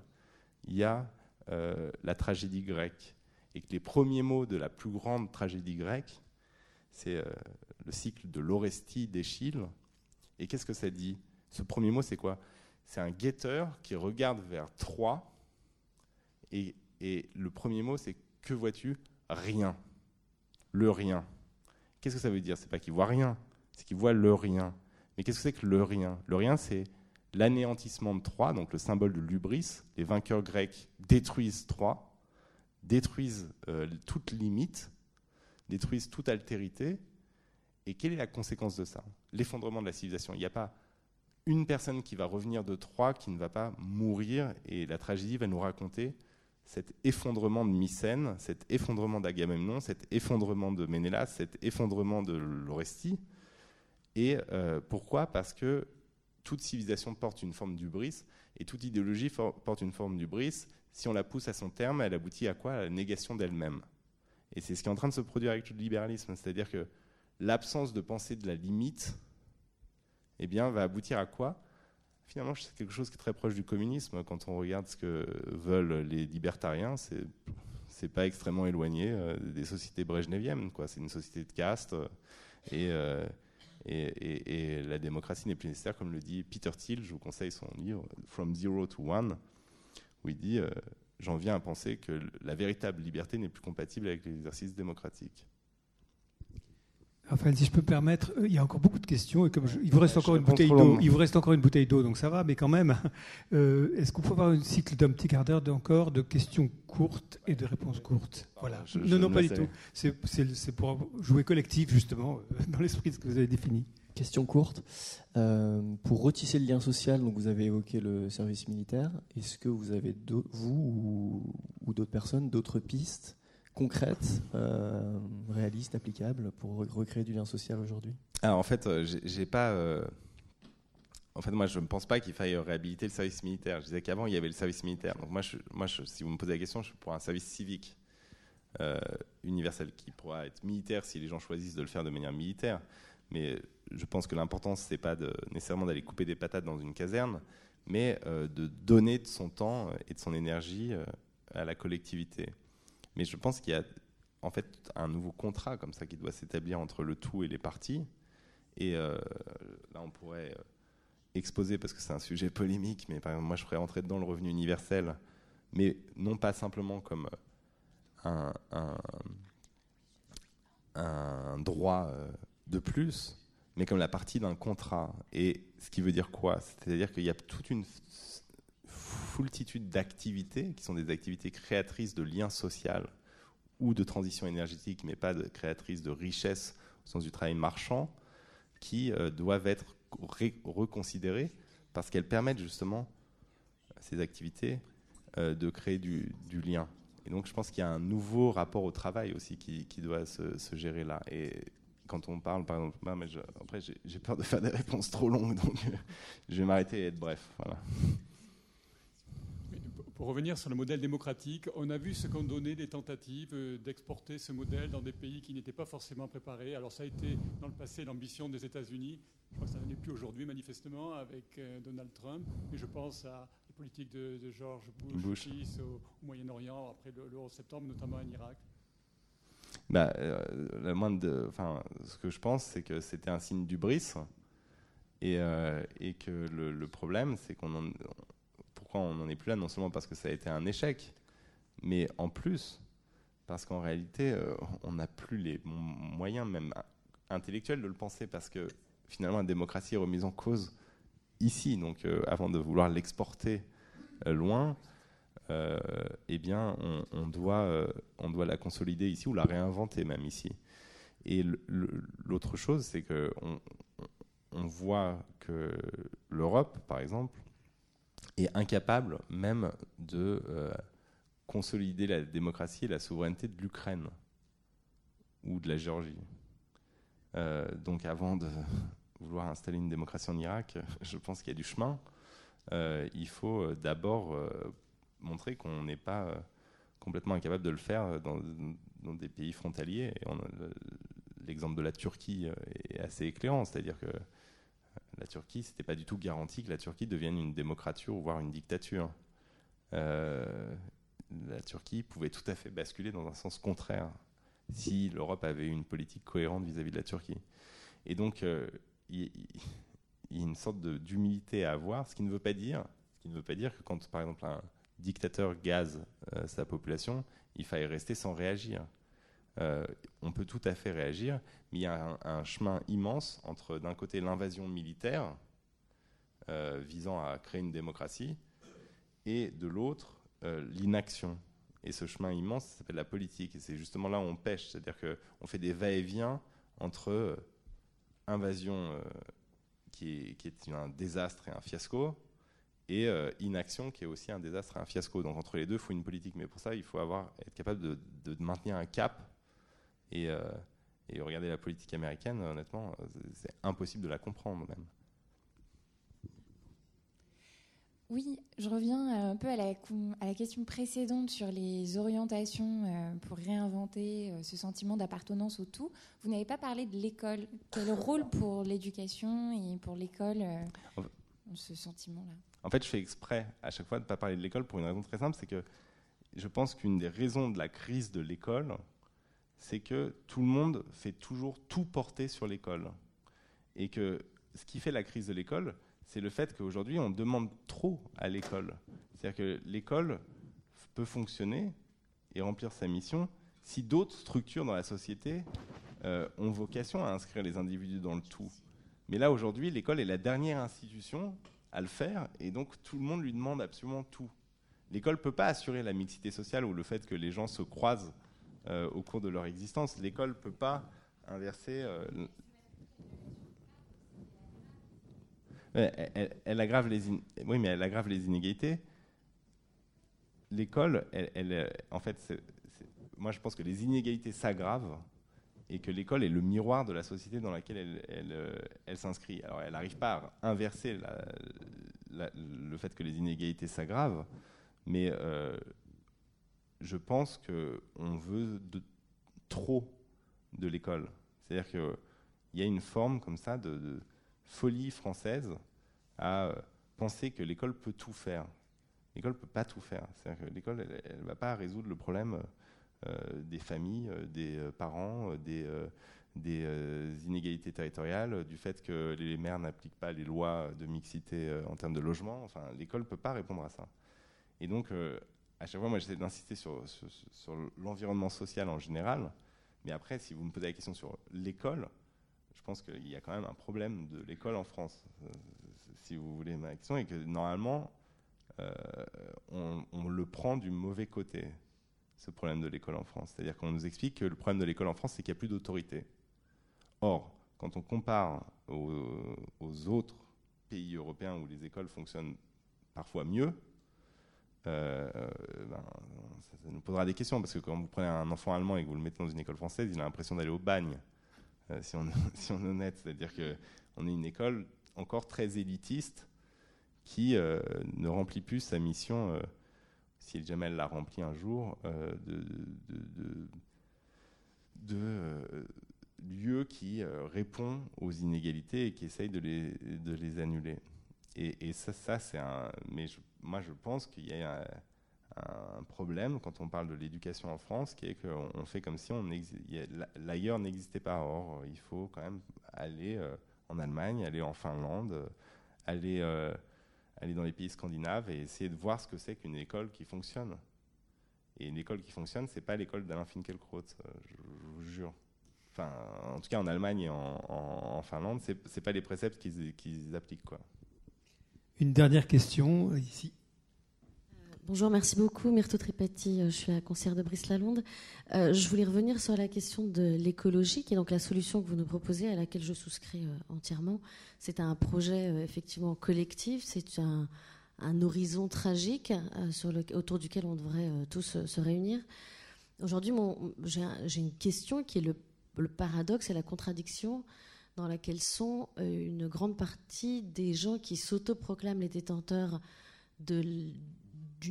il y a euh, la tragédie grecque. Et que les premiers mots de la plus grande tragédie grecque, c'est le cycle de l'Orestie d'Échille, et qu'est-ce que ça dit? Ce premier mot, c'est quoi? C'est un guetteur qui regarde vers Troie. Et, le premier mot, c'est que vois-tu? Rien. Le rien. Qu'est-ce que ça veut dire? C'est pas qu'il voit rien, c'est qu'il voit le rien. Mais qu'est-ce que c'est que le rien? Le rien, c'est l'anéantissement de Troie, donc le symbole de l'ubris. Les vainqueurs grecs détruisent Troie, détruisent euh, toute limite, détruisent toute altérité, et quelle est la conséquence de ça? L'effondrement de la civilisation. Il n'y a pas une personne qui va revenir de Troie qui ne va pas mourir, et la tragédie va nous raconter cet effondrement de Mycène, cet effondrement d'Agamemnon, cet effondrement de Ménélas, cet effondrement de l'Orestie. Et euh, pourquoi? Parce que toute civilisation porte une forme d'ubris, et toute idéologie porte une forme d'ubris. Si on la pousse à son terme, elle aboutit à quoi? À la négation d'elle-même. Et c'est ce qui est en train de se produire avec le libéralisme, c'est-à-dire que l'absence de pensée de la limite eh bien, va aboutir à quoi? Finalement, c'est quelque chose qui est très proche du communisme. Quand on regarde ce que veulent les libertariens, c'est c'est pas extrêmement éloigné euh, des sociétés brejneviennes. C'est une société de caste euh, euh, et, et, la démocratie n'est plus nécessaire, comme le dit Peter Thiel. Je vous conseille son livre From Zero to One, où il dit J'en viens à penser que la véritable liberté n'est plus compatible avec l'exercice démocratique. Enfin, si je peux me permettre, euh, il y a encore beaucoup de questions et comme il vous reste encore une bouteille d'eau, il vous reste encore une bouteille d'eau, donc ça va, mais quand même, euh, est-ce qu'on peut avoir un cycle d'un petit quart d'heure encore de questions courtes et de réponses courtes? Voilà. non, non, pas du tout. C'est pour jouer collectif justement euh, dans l'esprit de ce que vous avez défini. Question courte. pour retisser le lien social, donc vous avez évoqué le service militaire. Est-ce que vous avez, vous ou d'autres personnes, d'autres pistes concrètes, euh, réalistes, applicables pour recréer du lien social aujourd'hui? Alors en fait, euh, j'ai pas. Euh, en fait, moi, je ne pense pas qu'il faille réhabiliter le service militaire. Je disais qu'avant, il y avait le service militaire. Donc moi, moi si vous me posez la question, je suis pour un service civique universel qui pourra être militaire si les gens choisissent de le faire de manière militaire. Mais je pense que l'important, c'est pas de, nécessairement d'aller couper des patates dans une caserne, mais de donner de son temps et de son énergie à la collectivité. Mais je pense qu'il y a en fait un nouveau contrat comme ça qui doit s'établir entre le tout et les parties. Et euh, là, on pourrait euh, exposer parce que c'est un sujet polémique, mais par exemple, moi je ferais rentrer dedans le revenu universel, mais non pas simplement comme un, un, droit euh, de plus, mais comme la partie d'un contrat. Et ce qui veut dire quoi? C'est-à-dire qu'il y a toute une foultitude d'activités qui sont des activités créatrices de liens sociaux ou de transition énergétique, mais pas de créatrices de richesse au sens du travail marchand, qui euh, doivent être reconsidérées parce qu'elles permettent justement ces activités euh, de créer du, lien. Et donc je pense qu'il y a un nouveau rapport au travail aussi qui, doit se, gérer là. Et quand on parle, par exemple, bah, mais après j'ai peur de faire des réponses trop longues, donc je vais m'arrêter et être bref. Voilà. Pour revenir sur le modèle démocratique, on a vu ce qu'ont donné des tentatives euh, d'exporter ce modèle dans des pays qui n'étaient pas forcément préparés. Alors ça a été dans le passé l'ambition des États-Unis. Je crois que ça n'en est plus aujourd'hui manifestement avec euh, Donald Trump. Mais je pense à les politiques de, George Bush, Au, Moyen-Orient après le, 11 septembre, notamment en Irak. Bah, euh, la moindre enfin, ce que je pense, c'est que c'était un signe du bris et, et que le, le problème, c'est qu'on on n'en est plus là, non seulement parce que ça a été un échec, mais en plus parce qu'en réalité, euh, on n'a plus les moyens même intellectuels de le penser, parce que finalement, la démocratie est remise en cause ici. Donc, euh, avant de vouloir l'exporter euh, loin, eh bien, on, doit, on doit la consolider ici ou la réinventer même ici. Et l'autre chose, c'est que on voit que l'Europe, par exemple, est incapable même de euh, consolider la démocratie et la souveraineté de l'Ukraine ou de la Géorgie. Euh, donc avant de vouloir installer une démocratie en Irak, je pense qu'il y a du chemin. Euh, il faut d'abord montrer qu'on n'est pas complètement incapable de le faire dans, des pays frontaliers. L'exemple de la Turquie est assez éclairant, c'est-à-dire que la Turquie, c'était pas du tout garanti que la Turquie devienne une démocrature, voire une dictature. Euh, la Turquie pouvait tout à fait basculer dans un sens contraire si l'Europe avait une politique cohérente vis-à-vis de la Turquie. Et donc, euh, il, y a une sorte d'humilité à avoir, ce qui ne veut pas dire, ce qui ne veut pas dire que quand, par exemple, un dictateur gaze euh, sa population, il faille rester sans réagir. Euh, on peut tout à fait réagir, mais il y a un, chemin immense entre, d'un côté, l'invasion militaire euh, visant à créer une démocratie, et de l'autre, euh, l'inaction. Et ce chemin immense, s'appelle la politique. Et c'est justement là où on pêche, c'est-à-dire qu'on fait des va-et-vient entre invasion qui est, un désastre et un fiasco, et inaction qui est aussi un désastre et un fiasco. Donc entre les deux, il faut une politique. Mais pour ça, il faut avoir, être capable de maintenir un cap et, euh, et regarder la politique américaine, honnêtement, c'est impossible de la comprendre même. Oui, je reviens un peu à la, à la, question précédente sur les orientations euh, pour réinventer euh, ce sentiment d'appartenance au tout. Vous n'avez pas parlé de l'école. Quel rôle pour l'éducation et pour l'école, ce sentiment-là? En fait, je fais exprès à chaque fois de ne pas parler de l'école pour une raison très simple, c'est que je pense qu'une des raisons de la crise de l'école, c'est que tout le monde fait toujours tout porter sur l'école. Et que ce qui fait la crise de l'école, c'est le fait qu'aujourd'hui, on demande trop à l'école. C'est-à-dire que l'école peut fonctionner et remplir sa mission si d'autres structures dans la société euh, ont vocation à inscrire les individus dans le tout. Mais là, aujourd'hui, l'école est la dernière institution à le faire, et donc tout le monde lui demande absolument tout. L'école ne peut pas assurer la mixité sociale ou le fait que les gens se croisent euh, au cours de leur existence. L'école ne peut pas inverser. Euh, elle, aggrave les inégalités. L'école, elle, en fait, moi je pense que les inégalités s'aggravent et que l'école est le miroir de la société dans laquelle elle, elle, s'inscrit. Alors elle n'arrive pas à inverser le fait que les inégalités s'aggravent, mais euh, je pense qu'on veut de, trop de l'école. C'est-à-dire qu'il y a une forme comme ça de, folie française à euh, penser que l'école peut tout faire. L'école ne peut pas tout faire. C'est-à-dire que l'école, elle ne va pas résoudre le problème euh, des familles, euh, des parents, des, des inégalités territoriales, du fait que les maires n'appliquent pas les lois de mixité en termes de logement. Enfin, l'école ne peut pas répondre à ça. Et donc, à chaque fois, moi, j'essaie d'insister sur, l'environnement social en général. Mais après, si vous me posez la question sur l'école, je pense qu'il y a quand même un problème de l'école en France, euh, si vous voulez ma question, et que normalement, euh, on, le prend du mauvais côté, ce problème de l'école en France. C'est-à-dire qu'on nous explique que le problème de l'école en France, c'est qu'il n'y a plus d'autorité. Or, quand on compare aux, autres pays européens où les écoles fonctionnent parfois mieux, euh, ben, ça, nous posera des questions, parce que quand vous prenez un enfant allemand et que vous le mettez dans une école française, il a l'impression d'aller au bagne. Euh, si, on, est honnête. C'est-à-dire qu'on est une école encore très élitiste qui euh, ne remplit plus sa mission, si jamais elle l'a rempli un jour, de, de, lieu qui répond aux inégalités et qui essaye de les, annuler. Et, ça, c'est un. Moi, je pense qu'il y a un, problème quand on parle de l'éducation en France, qui est qu'on fait comme si l'ailleurs n'existait pas. Or, il faut quand même aller euh, en Allemagne, aller en Finlande, euh, aller, euh, aller dans les pays scandinaves et essayer de voir ce que c'est qu'une école qui fonctionne. Et une école qui fonctionne, c'est pas l'école d'Alain Finkielkraut, je, vous jure. Enfin, en tout cas, en Allemagne et en, en, Finlande, c'est pas les préceptes qu'ils appliquent. Quoi. Une dernière question ici. Bonjour, merci beaucoup. Myrto Tripati, euh, je suis à concert de Brice-Lalonde. Euh, je voulais revenir sur la question de l'écologie, qui est donc la solution que vous nous proposez, à laquelle je souscris euh, entièrement. C'est un projet effectivement collectif, c'est un, horizon tragique autour duquel on devrait tous se réunir. Aujourd'hui, j'ai une question qui est le paradoxe et la contradiction dans laquelle sont une grande partie des gens qui s'autoproclament les détenteurs d'une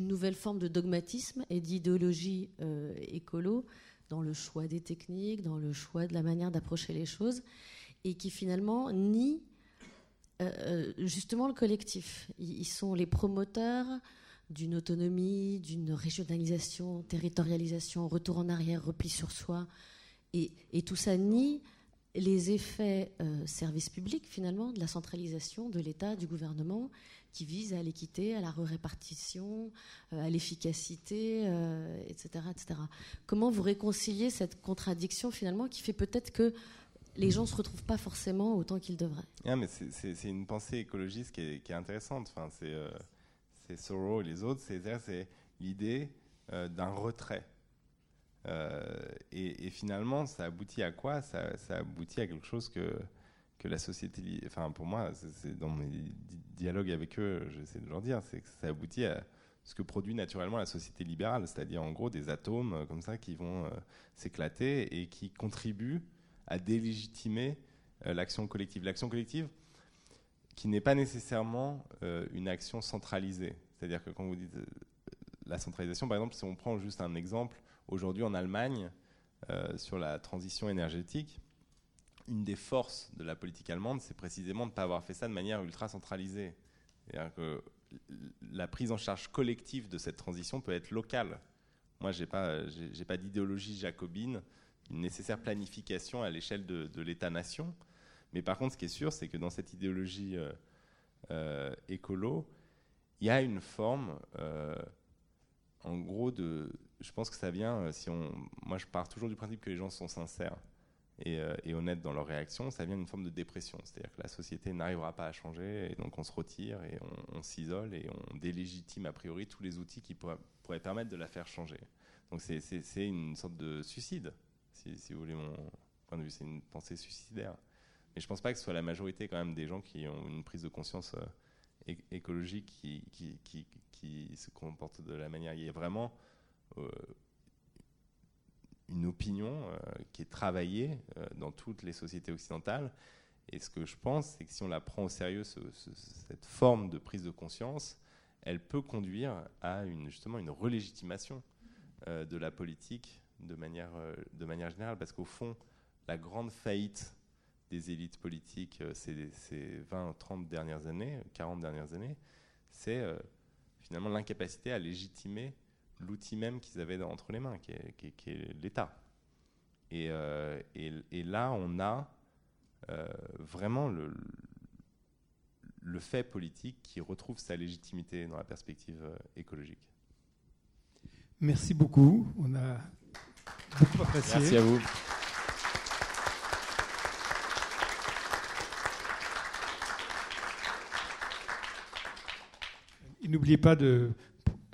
nouvelle forme de dogmatisme et d'idéologie euh, écolo dans le choix des techniques, dans le choix de la manière d'approcher les choses, et qui finalement nie euh, euh, justement le collectif. Ils sont les promoteurs d'une autonomie, d'une régionalisation, territorialisation, retour en arrière, repli sur soi, et, et tout ça nie les effets services publics finalement de la centralisation de l'État, du gouvernement, qui vise à l'équité, à la répartition, euh, à l'efficacité, etc., euh, etc. Comment vous réconciliez cette contradiction finalement qui fait peut-être que les gens ne se retrouvent pas forcément autant qu'ils devraient? Ah, mais C'est une pensée écologiste qui est, intéressante. Enfin, c'est euh, Thoreau et les autres, c'est l'idée d'un retrait. Et, finalement, ça aboutit à quoi? Ça, aboutit à quelque chose que que la société, enfin pour moi, dans mes dialogues avec eux, j'essaie de leur dire, c'est que ça aboutit à ce que produit naturellement la société libérale, c'est-à-dire en gros des atomes euh, comme ça qui vont euh, s'éclater et qui contribuent à délégitimer euh, l'action collective. L'action collective qui n'est pas nécessairement une action centralisée. C'est-à-dire que quand vous dites la centralisation, par exemple, si on prend juste un exemple, aujourd'hui en Allemagne, sur la transition énergétique, une des forces de la politique allemande, c'est précisément de ne pas avoir fait ça de manière ultra centralisée. C'est-à-dire que la prise en charge collective de cette transition peut être locale. Moi, je n'ai pas, pas d'idéologie jacobine, une nécessaire planification à l'échelle de, l'État-nation. Mais par contre, ce qui est sûr, c'est que dans cette idéologie euh, euh, écolo, il y a une forme, euh, en gros, de. Je pense que ça vient, si on. Moi, je pars toujours du principe que les gens sont sincères. Euh, et, honnêtes dans leur réaction, ça vient d'une forme de dépression. C'est-à-dire que la société n'arrivera pas à changer, et donc on se retire et on, s'isole et on délégitime a priori tous les outils qui pourraient, permettre de la faire changer. Donc c'est une sorte de suicide, si, vous voulez mon point de vue, c'est une pensée suicidaire. Mais je ne pense pas que ce soit la majorité quand même des gens qui ont une prise de conscience euh, écologique qui, se comportent de la manière. Il y a vraiment euh, une opinion euh, qui est travaillée euh, dans toutes les sociétés occidentales. Et ce que je pense, c'est que si on la prend au sérieux, cette forme de prise de conscience, elle peut conduire à une, justement une relégitimation euh, de la politique de manière, de manière générale. Parce qu'au fond, la grande faillite des élites politiques ces, ces 20, 30 dernières années, 40 dernières années, c'est finalement l'incapacité à légitimer l'outil même qu'ils avaient entre les mains, qui est, l'État. Et, et, là, on a vraiment le, le fait politique qui retrouve sa légitimité dans la perspective écologique. Merci beaucoup. On a beaucoup apprécié. Merci à vous. N'oubliez pas de,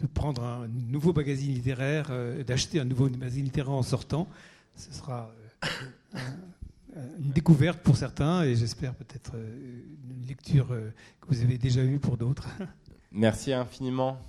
prendre un nouveau magazine littéraire, euh, d'acheter un nouveau magazine littéraire en sortant. Ce sera euh, une découverte pour certains et j'espère peut-être euh, une lecture que vous avez déjà eue pour d'autres. Merci infiniment.